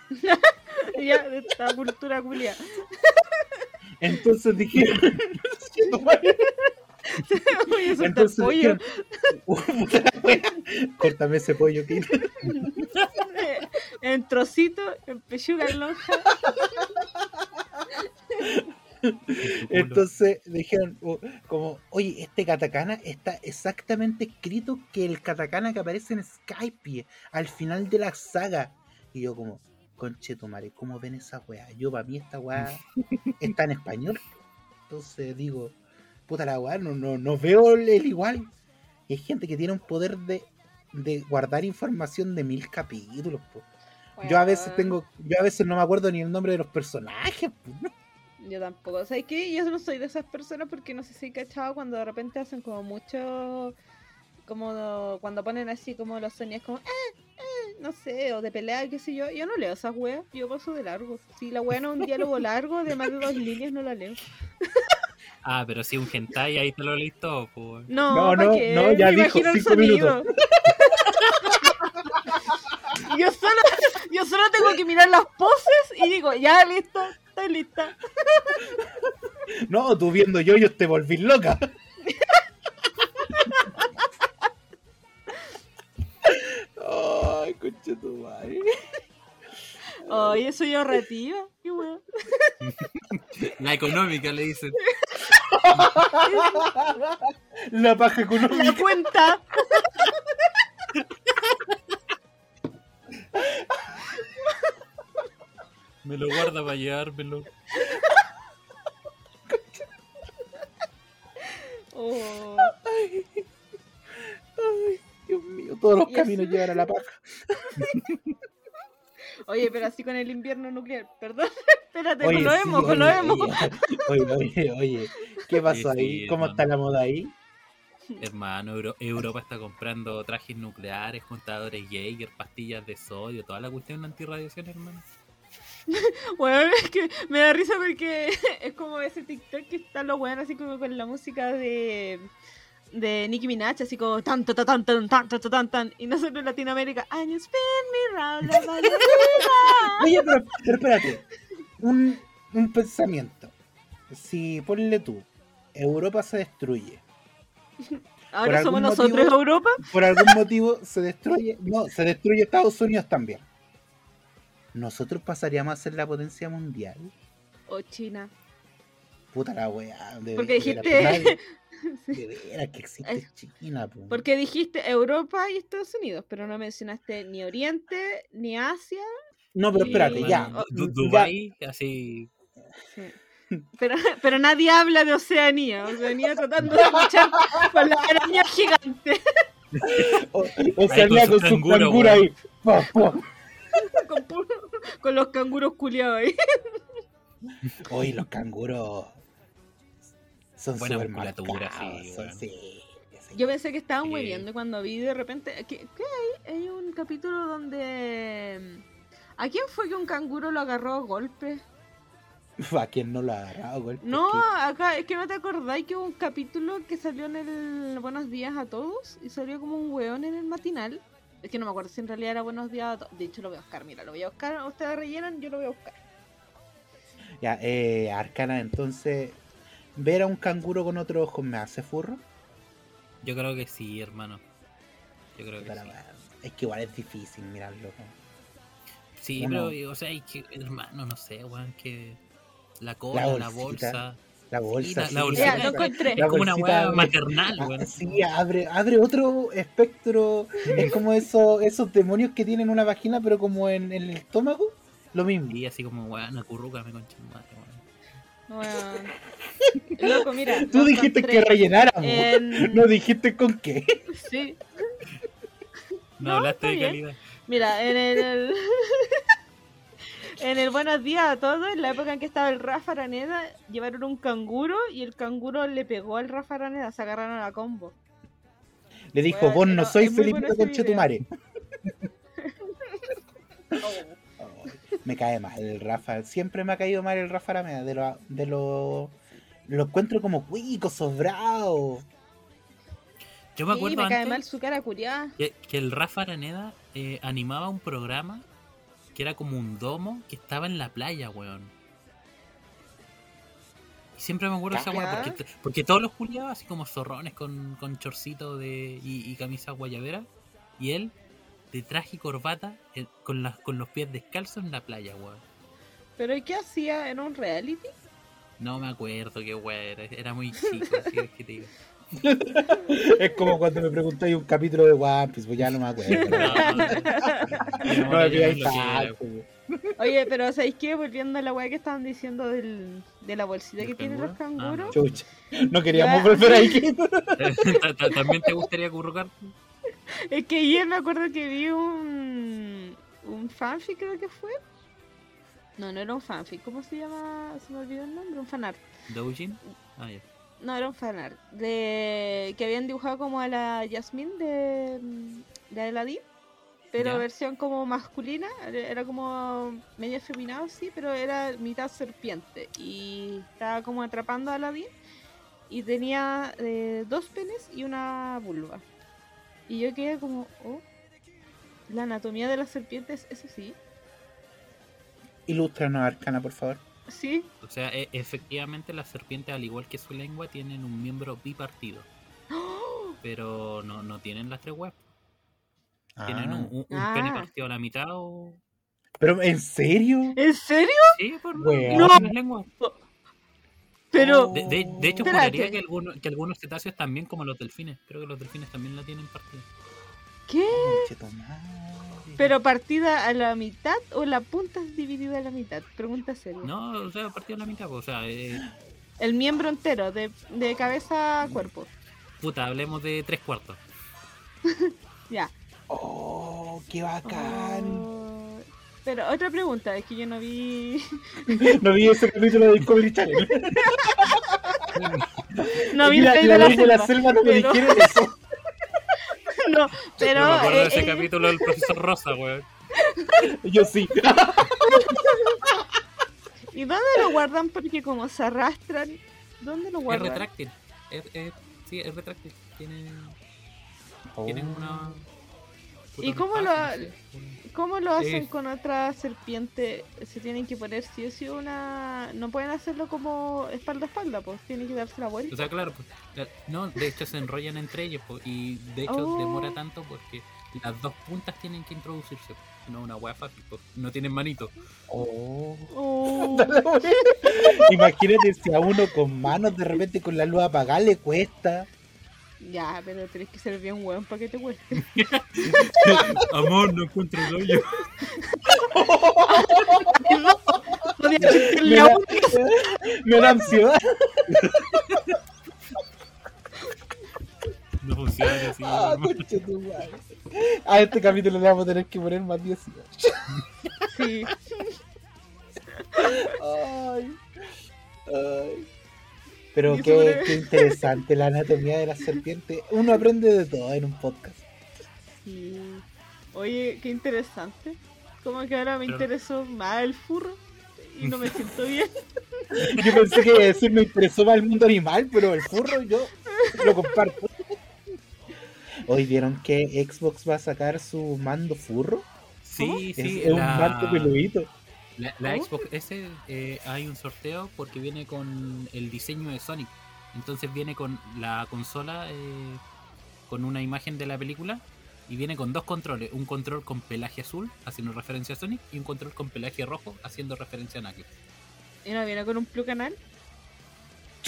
ya, de esta cultura culia. Entonces dijeron, Oye, eso está entonces pollo. dijeron, "Uh, puta la wea, córtame ese pollo, en trocito, en pechuga en lonja. Entonces dijeron, oh, como, oye, este katakana está exactamente escrito que el katakana que aparece en Skype al final de la saga. Y yo como, conchetumare, ¿cómo ven esa weá? Yo para mí esta weá está en español. Entonces digo, puta la weá, no, no, no veo el, el igual. Y hay gente que tiene un poder de, de guardar información de mil capítulos. po. Yo a veces tengo, yo a veces no me acuerdo ni el nombre de los personajes. po. Yo tampoco. ¿Sabes qué? Yo no soy de esas personas porque no sé si he cachado cuando de repente hacen como mucho. Como cuando ponen así como los sonidos como. "Ah, ah", no sé, o de pelea, qué sé yo. Yo no leo esas weas. Yo paso de largo. Si la wea no es un diálogo largo de más de dos líneas, no la leo. Ah, pero si un hentai ahí te lo todo, po. No, No, ¿pa' no, qué? no, ya Me dijo, cinco minutos. yo solo, yo solo tengo que mirar las poses y digo, ya listo, estoy lista. No, tú viendo yo, yo te volví loca. Ay, concha tu madre. Ay, soy ahorrativa. Qué wea. La económica le dicen. La paja La económica. cuenta. Me lo guarda para llevármelo. Oh. Ay, Dios mío, todos los caminos llevan a la paja. Oye, pero así con el invierno nuclear, perdón. Espérate, Oye, con lo sí, emo, con lo oye, emo. Oye, oye, oye, ¿qué pasó Sí, ahí? sí, ¿Cómo hermano. está la moda ahí? Hermano, Euro- Europa está comprando trajes nucleares, contadores Jaeger, pastillas de sodio, toda la cuestión de antirradiación, hermano. Bueno, es que me da risa porque es como ese TikTok que están los weones así como con la música de de Nicki Minaj, así como tan tan tan tan tan tan tan tan tan y nosotros en Latinoamérica, and you spin me round the ballerina". Oye, pero, pero espérate. Un, un pensamiento. Si ponle tú, Europa se destruye. Ahora somos nosotros motivo- Europa. Por algún motivo se destruye. No, se destruye Estados Unidos también. Nosotros pasaríamos a ser la potencia mundial. O China. Puta la weá. Porque dijiste- Sí. De veras que existe Es- China, po. Porque dijiste Europa y Estados Unidos, pero no mencionaste ni Oriente, ni Asia. No, pero espérate, y- ya. Dubai, así. Pero, pero nadie habla de Oceanía. Oceanía tratando de luchar con la araña gigante. O, Oceanía con con su canguro, canguro ahí. Pa, pa. con, los canguros culiados ahí. Oye, los canguros son Buena musculatura, sí. Yo pensé que estaban Sí. hueviendo cuando vi de repente. ¿Qué, qué hay? Hay un capítulo donde. ¿A quién fue que un canguro lo agarró a golpes? ¿A quién no lo agarrado, güey? No, Es acá es que no te acordáis que hubo un capítulo que salió en el Buenos Días a Todos y salió como un weón en el matinal Es que no me acuerdo si en realidad era buenos días a todos. De hecho, lo voy a buscar. Mira, lo voy a buscar. Ustedes rellenan, yo lo voy a buscar. Ya, eh, Arcana, entonces, ver a un canguro con otro ojo me hace furro. Yo creo que sí, hermano. Yo creo que Pero, sí. es que igual es difícil mirarlo. ¿no? Sí, Uno- pero, o sea, hay que, hermano, no sé, weón, que la cola, la, bolsa. La bolsa. la- sí, la bolsita. Ya, sí, lo sí. encontré. Es como una abre- maternal, weón. sí, abre, abre otro espectro. Es como eso, esos demonios que tienen una vagina, pero como en, en el estómago. Lo mismo. Y así como, weón, acurruca, me concha madre, weón. Bueno. Loco, mira. Tú dijiste encontré que rellenáramos. en- No dijiste con qué. Sí. No, No, hablaste de calidad. Mira, en el. en el Buenos Días a todos, en la época en que estaba el Rafa Araneda, llevaron un canguro y el canguro le pegó al Rafa Araneda, se agarraron a combo. Le dijo, Bueno, vos no muy Felipe bueno Conchetumare. Me cae mal el Rafa. Siempre me ha caído mal el Rafa Arameda. De lo, de lo, lo encuentro como cuico, sobrado. Yo me Sí, acuerdo me cae antes mal su cara curiada. que, que el Rafa Araneda eh, animaba un programa que era como un domo que estaba en la playa, weón. Y siempre me acuerdo esa Ya. porque, porque todos los culiados así como zorrones con, con chorcito de, y, y camisa guayabera, y él de traje y corbata eh, con, las, con los pies descalzos en la playa, weón. ¿Pero ¿y qué hacía en un reality? No me acuerdo qué weá era, era muy chico, así es que te digo. Es como cuando me preguntáis un capítulo de One Piece, pues ya no me acuerdo. No, no, no. Me era. tanto. Oye, pero ¿sabéis qué? Volviendo a la weá que estaban diciendo del, de la bolsita ¿Del que tienen los canguro? Ah, canguros. Chucha. No queríamos Ya. volver ahí. Ta- ¿También te gustaría currucar? Es que ayer me acuerdo que vi un, un fanfic, creo que fue. No, no era un fanfic. ¿Cómo se llama? Se me olvidó el nombre. Un fanart. ¿Doujin? Ah, ya. No, era un fanart. De... Que habían dibujado como a la Jasmine de, de Aladdin. Pero Ya. versión como masculina. Era como medio feminado, sí, pero era mitad serpiente. Y estaba como atrapando a Aladdin. Y tenía eh, dos penes y una vulva. Y yo quedé como, oh, la anatomía de las serpientes, eso sí. Ilústranos, Arcana, por favor. Sí, O sea, e- efectivamente las serpientes, al igual que su lengua, tienen un miembro bipartido. Pero no, no tienen las tres webs. Tienen un, Ah. un- un Ah. pene partido a la mitad o... ¿Pero en serio? ¿en serio? Sí, por Weón. no tienen lengua. Pero, De, de- de hecho, Espérate. juraría que, algunos, que algunos cetáceos también, como los delfines. Creo que los delfines también la tienen partida. ¿qué? ¿Pero partida a la mitad o la punta es dividida a la mitad? Pregunta seria. No, o sea, partido a la mitad. pues, O sea, eh, El miembro entero, de, de cabeza a cuerpo. puta, hablemos de tres cuartos. Ya. Oh, qué bacán. Oh, Pero otra pregunta, es que yo no vi. No vi ese capítulo de Discovery Channel. No vi Mira, el la de la ley de la selva. no me pero- dijeron eso. No, pero. no me acuerdo eh, de ese eh, capítulo del profesor Rosa, weón. Yo sí. ¿Y dónde lo guardan? Porque como se arrastran, ¿dónde lo Es guardan? retráctil. Es, es- sí, es retráctil. Tiene, tienen una... ¿Y cómo lo-. ¿Cómo lo hacen con otra serpiente? Se tienen que poner sí o sí una... No pueden hacerlo como espalda a espalda, pues tienen que darse la vuelta. O sea, claro, pues, no, de hecho se enrollan entre ellos pues, y de hecho Oh. demora tanto porque las dos puntas tienen que introducirse. No una hueá fácil, pues, no tienen manito. Oh. Oh, Imagínate si a uno con manos de repente con la luz apagada le cuesta. Ya, pero tenés que ser bien weón para que te cueste. Amor, no encuentro el hoyo. Me da, me da ansiedad. No funciona así. Ah. A este capítulo le vamos a tener que poner más 18. Sí. Ay. Ay. Pero qué, qué interesante la anatomía de la serpiente. Uno aprende de todo en un podcast. sí. Oye, qué interesante. Como que ahora me Pero- interesó más el furro y no me siento bien. Yo pensé que decir me interesó más el mundo animal, pero el furro yo lo comparto. Hoy vieron que Xbox va a sacar su mando furro. Sí, sí, es un la- mando peludito. La, la ¿Cómo? Xbox S eh, hay un sorteo porque viene con el diseño de Sonic. Entonces viene con la consola eh, con una imagen de la película y viene con dos controles. Un control con pelaje azul, haciendo referencia a Sonic, y un control con pelaje rojo, haciendo referencia a Knuckles. ¿Y no viene con un Plus canal?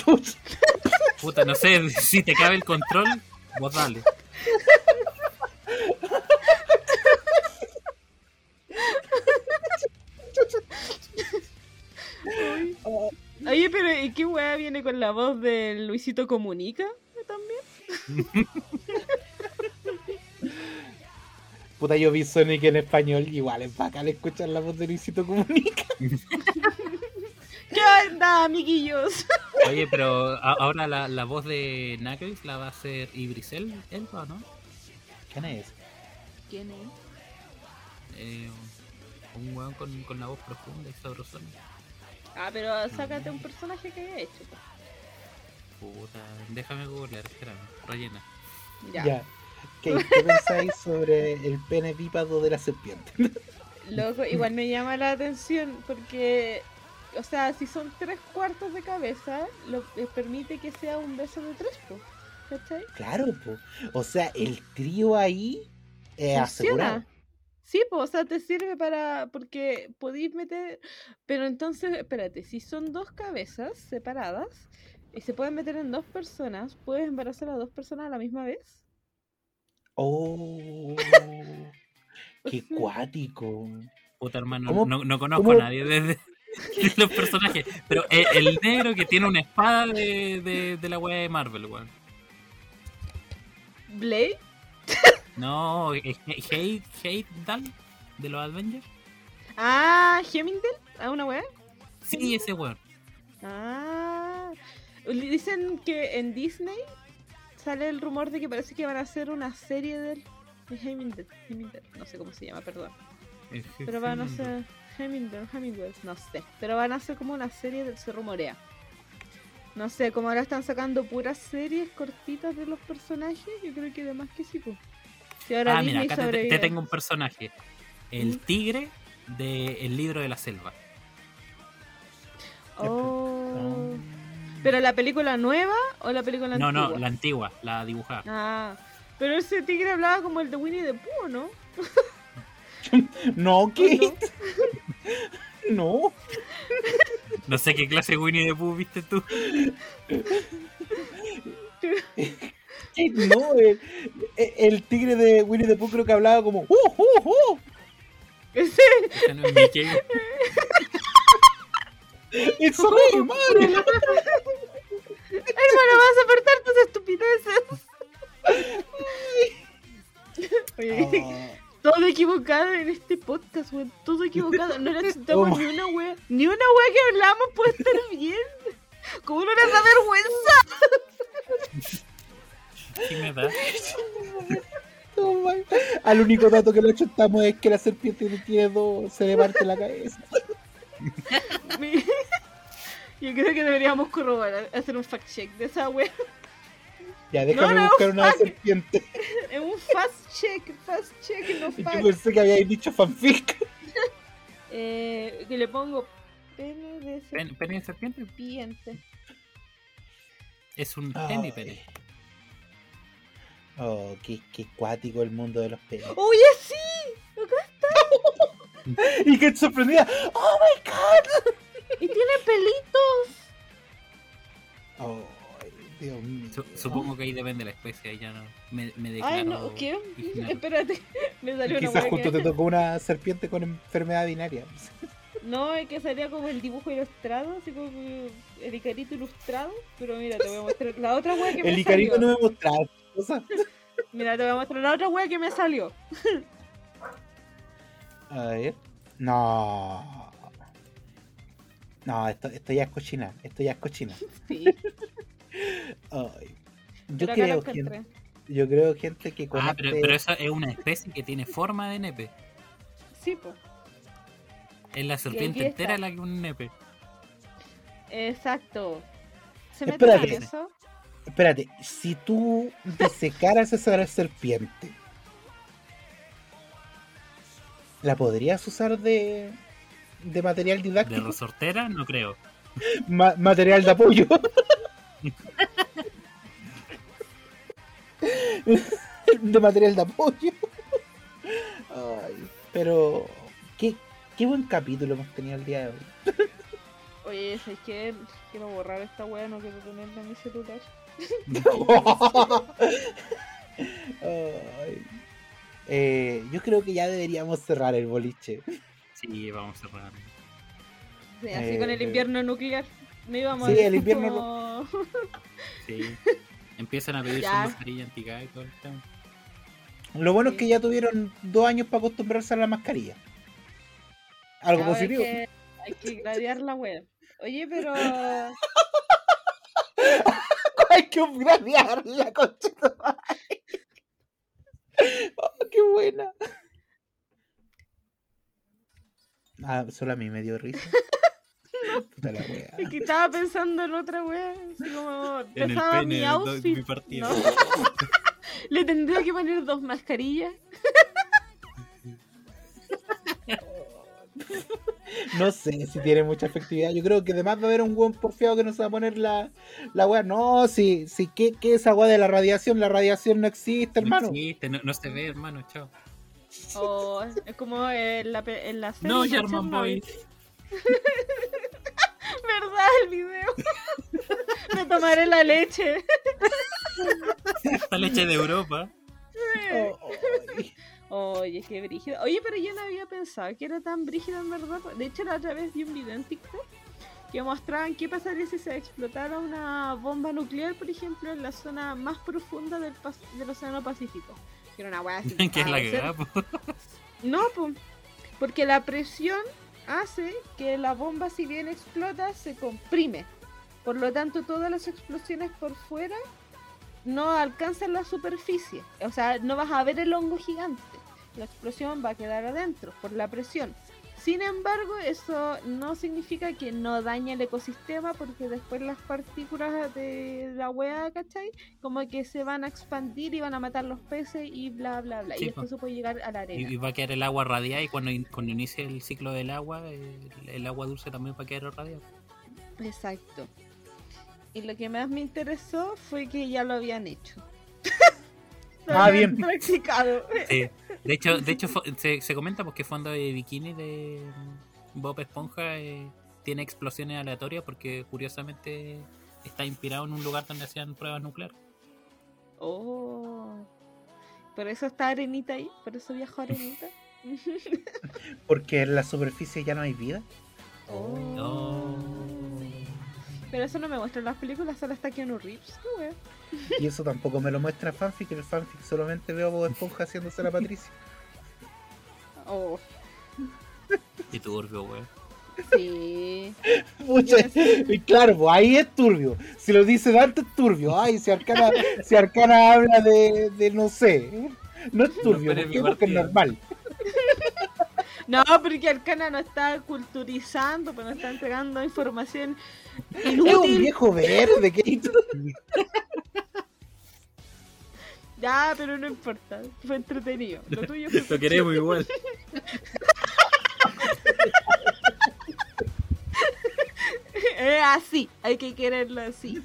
Puta, no sé si te cabe el control, vos dale. Oye, pero ¿y qué weá viene con la voz de Luisito Comunica también? Puta, yo vi Sonic en español. Igual es bacán escuchar la voz de Luisito Comunica. ¿Qué onda, amiguillos? Oye, pero ahora la, la voz de Knuckles la va a hacer Ibrisel, Elba, ¿no? ¿Quién es? ¿Quién es? Eh, un weón con, con la voz profunda y sabrosona. Ah, pero sácate un personaje que haya hecho. Puta, déjame googlear, espérame, rellena. Ya. Ya. ¿Qué, ¿Qué pensáis sobre el pene bípado de la serpiente? Loco, igual me llama la atención porque, o sea, si son tres cuartos de cabeza, lo eh, permite que sea un beso de tres, po, ¿cachai? Claro, po. O sea, el trío ahí es asegurado. Sí, pues, o sea, te sirve para. Porque podéis meter. Pero entonces, espérate, si son dos cabezas separadas y se pueden meter en dos personas, ¿puedes embarazar a dos personas a la misma vez? Oh, qué cuático. Puta hermano, ¿Cómo- no, no conozco cómo- a nadie de, de- de los personajes. Pero el, el negro que tiene una espada de, de, de la wea de Marvel, weón. ¿Blade? No, es Hate, Hate Dal de los Avengers. Ah, Hemingway, ¿a una weá? Sí, ese weón. Ah, dicen que en Disney sale el rumor de que parece que van a hacer una serie del de Hemingway, Hemingway, no sé cómo se llama, perdón. Pero van a hacer Hemingway, Hemingway, no sé, pero van a hacer como una serie del se rumorea. No sé, como ahora están sacando puras series cortitas de los personajes, yo creo que además que sí, pues. Ahora Ah, mira, acá te- tengo un personaje. El ¿Mm? tigre del libro de la selva. Oh. ¿Pero la película nueva o la película No, antigua? no, la antigua, la dibujada. Ah, pero ese tigre hablaba como el de Winnie the Pooh, ¿no? No, ¿O ¿qué? no? No. No sé qué clase de Winnie the Pooh viste tú. No, el, el tigre de Winnie the Pooh creo que hablaba como ¡Uh, uh, uh! Ese, no es Mickey. ¡It's me, Mario! hermano, vas a aportar tus estupideces. Oye, Ah, todo equivocado en este podcast, weón. Todo equivocado. No necesitamos Oh. ni una wea. Ni una wea que hablamos puede estar bien. ¿Cómo no nos da vergüenza? Sí me da. oh my- Al único dato que le chutamos es que la serpiente tiene dos, se le parte la cabeza. Yo creo que deberíamos corroborar, hacer un fact check de esa wea. Ya, déjame No, no, buscar una serpiente. Es un fast check, fast check, no Yo fact. pensé que habíais dicho fanfic. Eh, que le pongo pene de Pen- ¿Pene de serpiente? serpiente. Es un pene pene. Oh, qué, qué cuático el mundo de los penes. ¡Oye, sí! Y que sorprendida. ¡Oh my god! ¡Y tiene pelitos! Oh, Dios mío. Su- supongo que ahí depende de la especie. ahí Ya no. Me, me declaro. Ay, no, ¿qué? Espérate, me salió una Quizás hueá justo que- te tocó una serpiente con enfermedad binaria. No, es que salía como el dibujo ilustrado, así como el Icarito ilustrado. Pero mira, te voy a mostrar la otra wea que me El Icarito salió. no me mostraba Mira, te voy a mostrar la otra wea que me salió. A ver. No. No, esto, esto ya es cochina. Esto ya es cochina. Sí, Ay. Yo creo, gente, yo creo, gente, que con Ah, pero, este- pero esa es una especie que tiene forma de nepe. Sí, pues. Es la serpiente entera la que un nepe. Exacto. ¿Se mete Espérate. en eso? Espérate, si tú desecaras esa serpiente, ¿la podrías usar de, de material De didáctico? resortera, no creo. Ma- material de apoyo. de material de apoyo. Ay, pero qué, qué buen capítulo hemos tenido el día de hoy. Oye, es que quiero borrar esta wea, no quiero tenerla en mi celular. Ay. Eh, yo creo que ya deberíamos cerrar el boliche. Sí, vamos a cerrar. Sí, así Eh, con el invierno nuclear. No íbamos Sí, a el invierno como- Sí. Empiezan a pedirse Ya. mascarilla antigas y todo el tema. Lo bueno es que ya tuvieron dos años para acostumbrarse a la mascarilla. Algo Ahora positivo. Hay que, hay que gradear la wea. Oye, pero. Hay que upgradear la concha de tu madre. Oh, qué buena. Ah, solo a mí me dio risa. Puta la wea. Es que estaba pensando en otra wea. Así como. En el Pensaba pene mi de outfit. mi partido. ¿no? Le tendría que poner dos mascarillas. No sé si tiene mucha efectividad. Yo creo que además va a haber un buen porfiado que nos va a poner la, la wea. No, si, si ¿qué, ¿qué es agua de la radiación? La radiación no existe, hermano. No existe, no, no se ve, hermano, chao. O es como en la, en la serie. No, German. Boy. ¿Verdad el video? Me tomaré la leche. Esta leche de Europa. Oh, ay. Oye, qué brígido. Oye, pero yo no había pensado que era tan brígido en verdad. De hecho, la otra vez vi un video en TikTok que mostraban qué pasaría si se explotara una bomba nuclear, por ejemplo, en la zona más profunda del, pas- del Océano Pacífico. Que era una weá así. que es la que da, po. No, po, porque la presión hace que la bomba, si bien explota, se comprime. Por lo tanto, todas las explosiones por fuera no alcanzan la superficie. O sea, no vas a ver el hongo gigante. La explosión va a quedar adentro por la presión. Sin embargo, eso no significa que no dañe el ecosistema porque después las partículas de la hueá, ¿cachai? Como que se van a expandir y van a matar los peces y bla, bla, bla. Sí, y después se puede llegar a la arena. Y, y va a quedar el agua radiada y cuando, in- cuando inicie el ciclo del agua, el, el agua dulce también va a quedar radiada. Exacto. Y lo que más me interesó fue que ya lo habían hecho. Ah, bien. Practicado. Sí. De hecho, de hecho se, se comenta porque fondo de bikini de Bob Esponja eh, tiene explosiones aleatorias porque curiosamente está inspirado en un lugar donde hacían pruebas nucleares. Oh. Por eso está Arenita ahí. Por eso viajó Arenita. Porque en la superficie ya no hay vida. Oh. Oh. Pero eso no me muestra en las películas, solo está Keanu Reeves. Qué wea. Y eso tampoco me lo muestra fanfic. En el fanfic solamente veo a Bob Esponja haciéndose la Patricia. Oh, Y turbio, güey. sí. Pucha, y claro, pues ahí es turbio. Si lo dice Dante es turbio. Ay, si Arcana, si Arcana habla de, de no sé. No es turbio, No. Porque es normal. No, porque Arcana no está culturizando, pero no está entregando información Es un viejo verde que Ya, pero no importa. Fue entretenido. Lo tuyo fue Lo queremos igual. Es así, hay que quererlo así.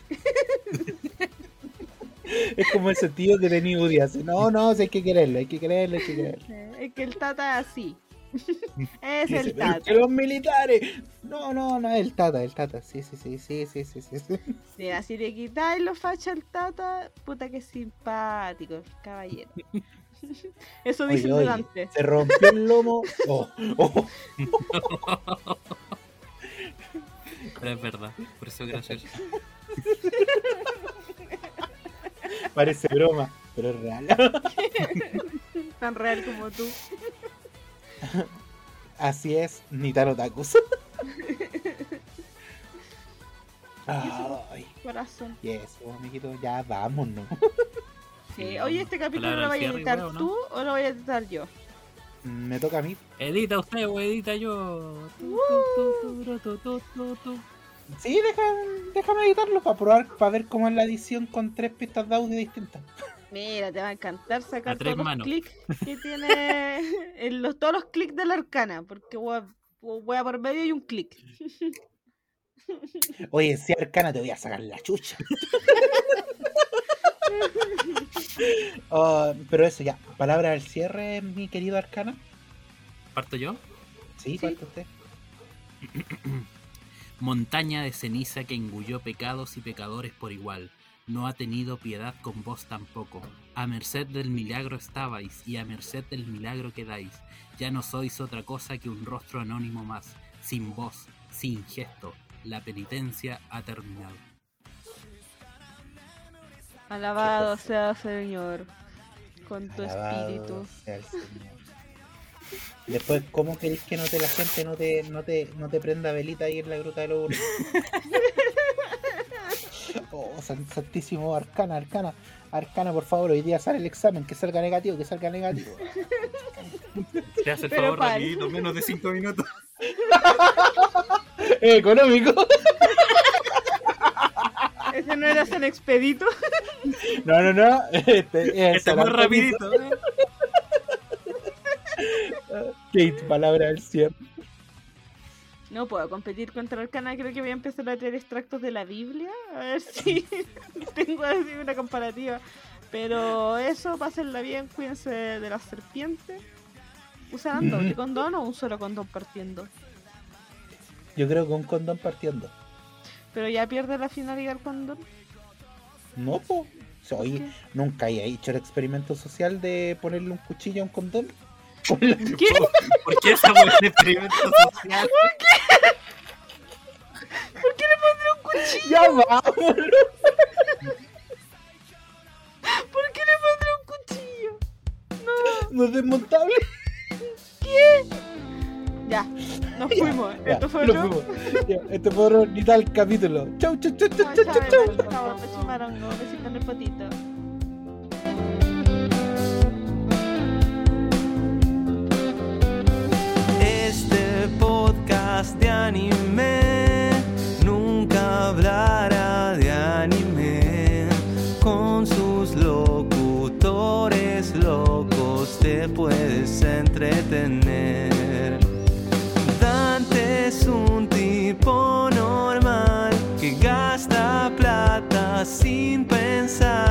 es como ese tío que tenía hace. No, no, hay que quererlo, hay que quererlo, hay que quererlo. Es que el Tata es así. Es dice, el "Pero Tata. los militares. No, no, no, el Tata, el Tata. Sí, sí, sí, sí, sí, sí, sí. sí. Mira, si le quitáis los fachos al Tata, puta que simpático, caballero. Eso dice Oye, oye, Dante. se rompió el lomo. Oh, oh. Pero es verdad, por eso es gracioso. Parece broma, pero es real. Tan real como tú. Así es, Nitaro Takus. Ay, Corazón. y eso, amiguito, ya vámonos. Sí. Sí, Oye, este capítulo lo voy a editar tú o lo voy a editar yo. Me toca a mí. Edita usted o edita yo. Sí, deja, déjame editarlo para probar, para ver cómo es la edición con tres pistas de audio distintas. Mira, te va a encantar sacar A tres todos los clics que tiene. en los, todos los clics de la arcana, porque wea, wea por medio y un clic. Oye, si Arcana te voy a sacar la chucha. Oh, pero eso ya, palabra al cierre, mi querido Arcana. ¿Parto yo? Sí, Sí. parte usted. Montaña de ceniza que engulló pecados y pecadores por igual. No ha tenido piedad con vos tampoco. A merced del milagro estabais y a merced del milagro quedáis. Ya no sois otra cosa que un rostro anónimo más, sin voz, sin gesto. La penitencia ha terminado. Alabado sea Señor, con tu Alabado espíritu. sea el Señor. Después, ¿cómo querés que no te, la gente no te, no te, no te prenda velita ahí en la gruta de los Urnos? Oh, san- santísimo Arcana, Arcana, Arcana, por favor, hoy día sale el examen, que salga negativo, que salga negativo. Te hace el Pero favor, rapidito, menos de 5 minutos. Económico. Ese no era San Expedito. No, no, no. Este, es Este más rapidito. Kate, palabra del cierre. No puedo competir contra Arcana, creo que voy a empezar a traer extractos de la Biblia, a ver si tengo así una comparativa. Pero eso, pásenla bien, cuídense de las serpientes. ¿Usan doble Ujú. condón o un solo condón partiendo? Yo creo que un condón partiendo. Pero ya pierde la finalidad el condón. No, po. Oye, qué? nunca he hecho el experimento social de ponerle un cuchillo a un condón. Ponle- ¿Qué? ¿Por qué esa un experimento social? ¿Por qué le pondré un cuchillo? Ya vámonos. ¿Por qué le pondré un cuchillo? No, No es desmontable. ya, nos fuimos. Ya, Esto fue otro. fuimos. Ya, este fue otro ni tal capítulo. Chau, chau, chau, chau, chau, chau, chao, pechimarongo, besito en el potito. Podcast de anime nunca hablará de anime. Con sus locutores locos te puedes entretener. Dante es un tipo normal que gasta plata sin pensar.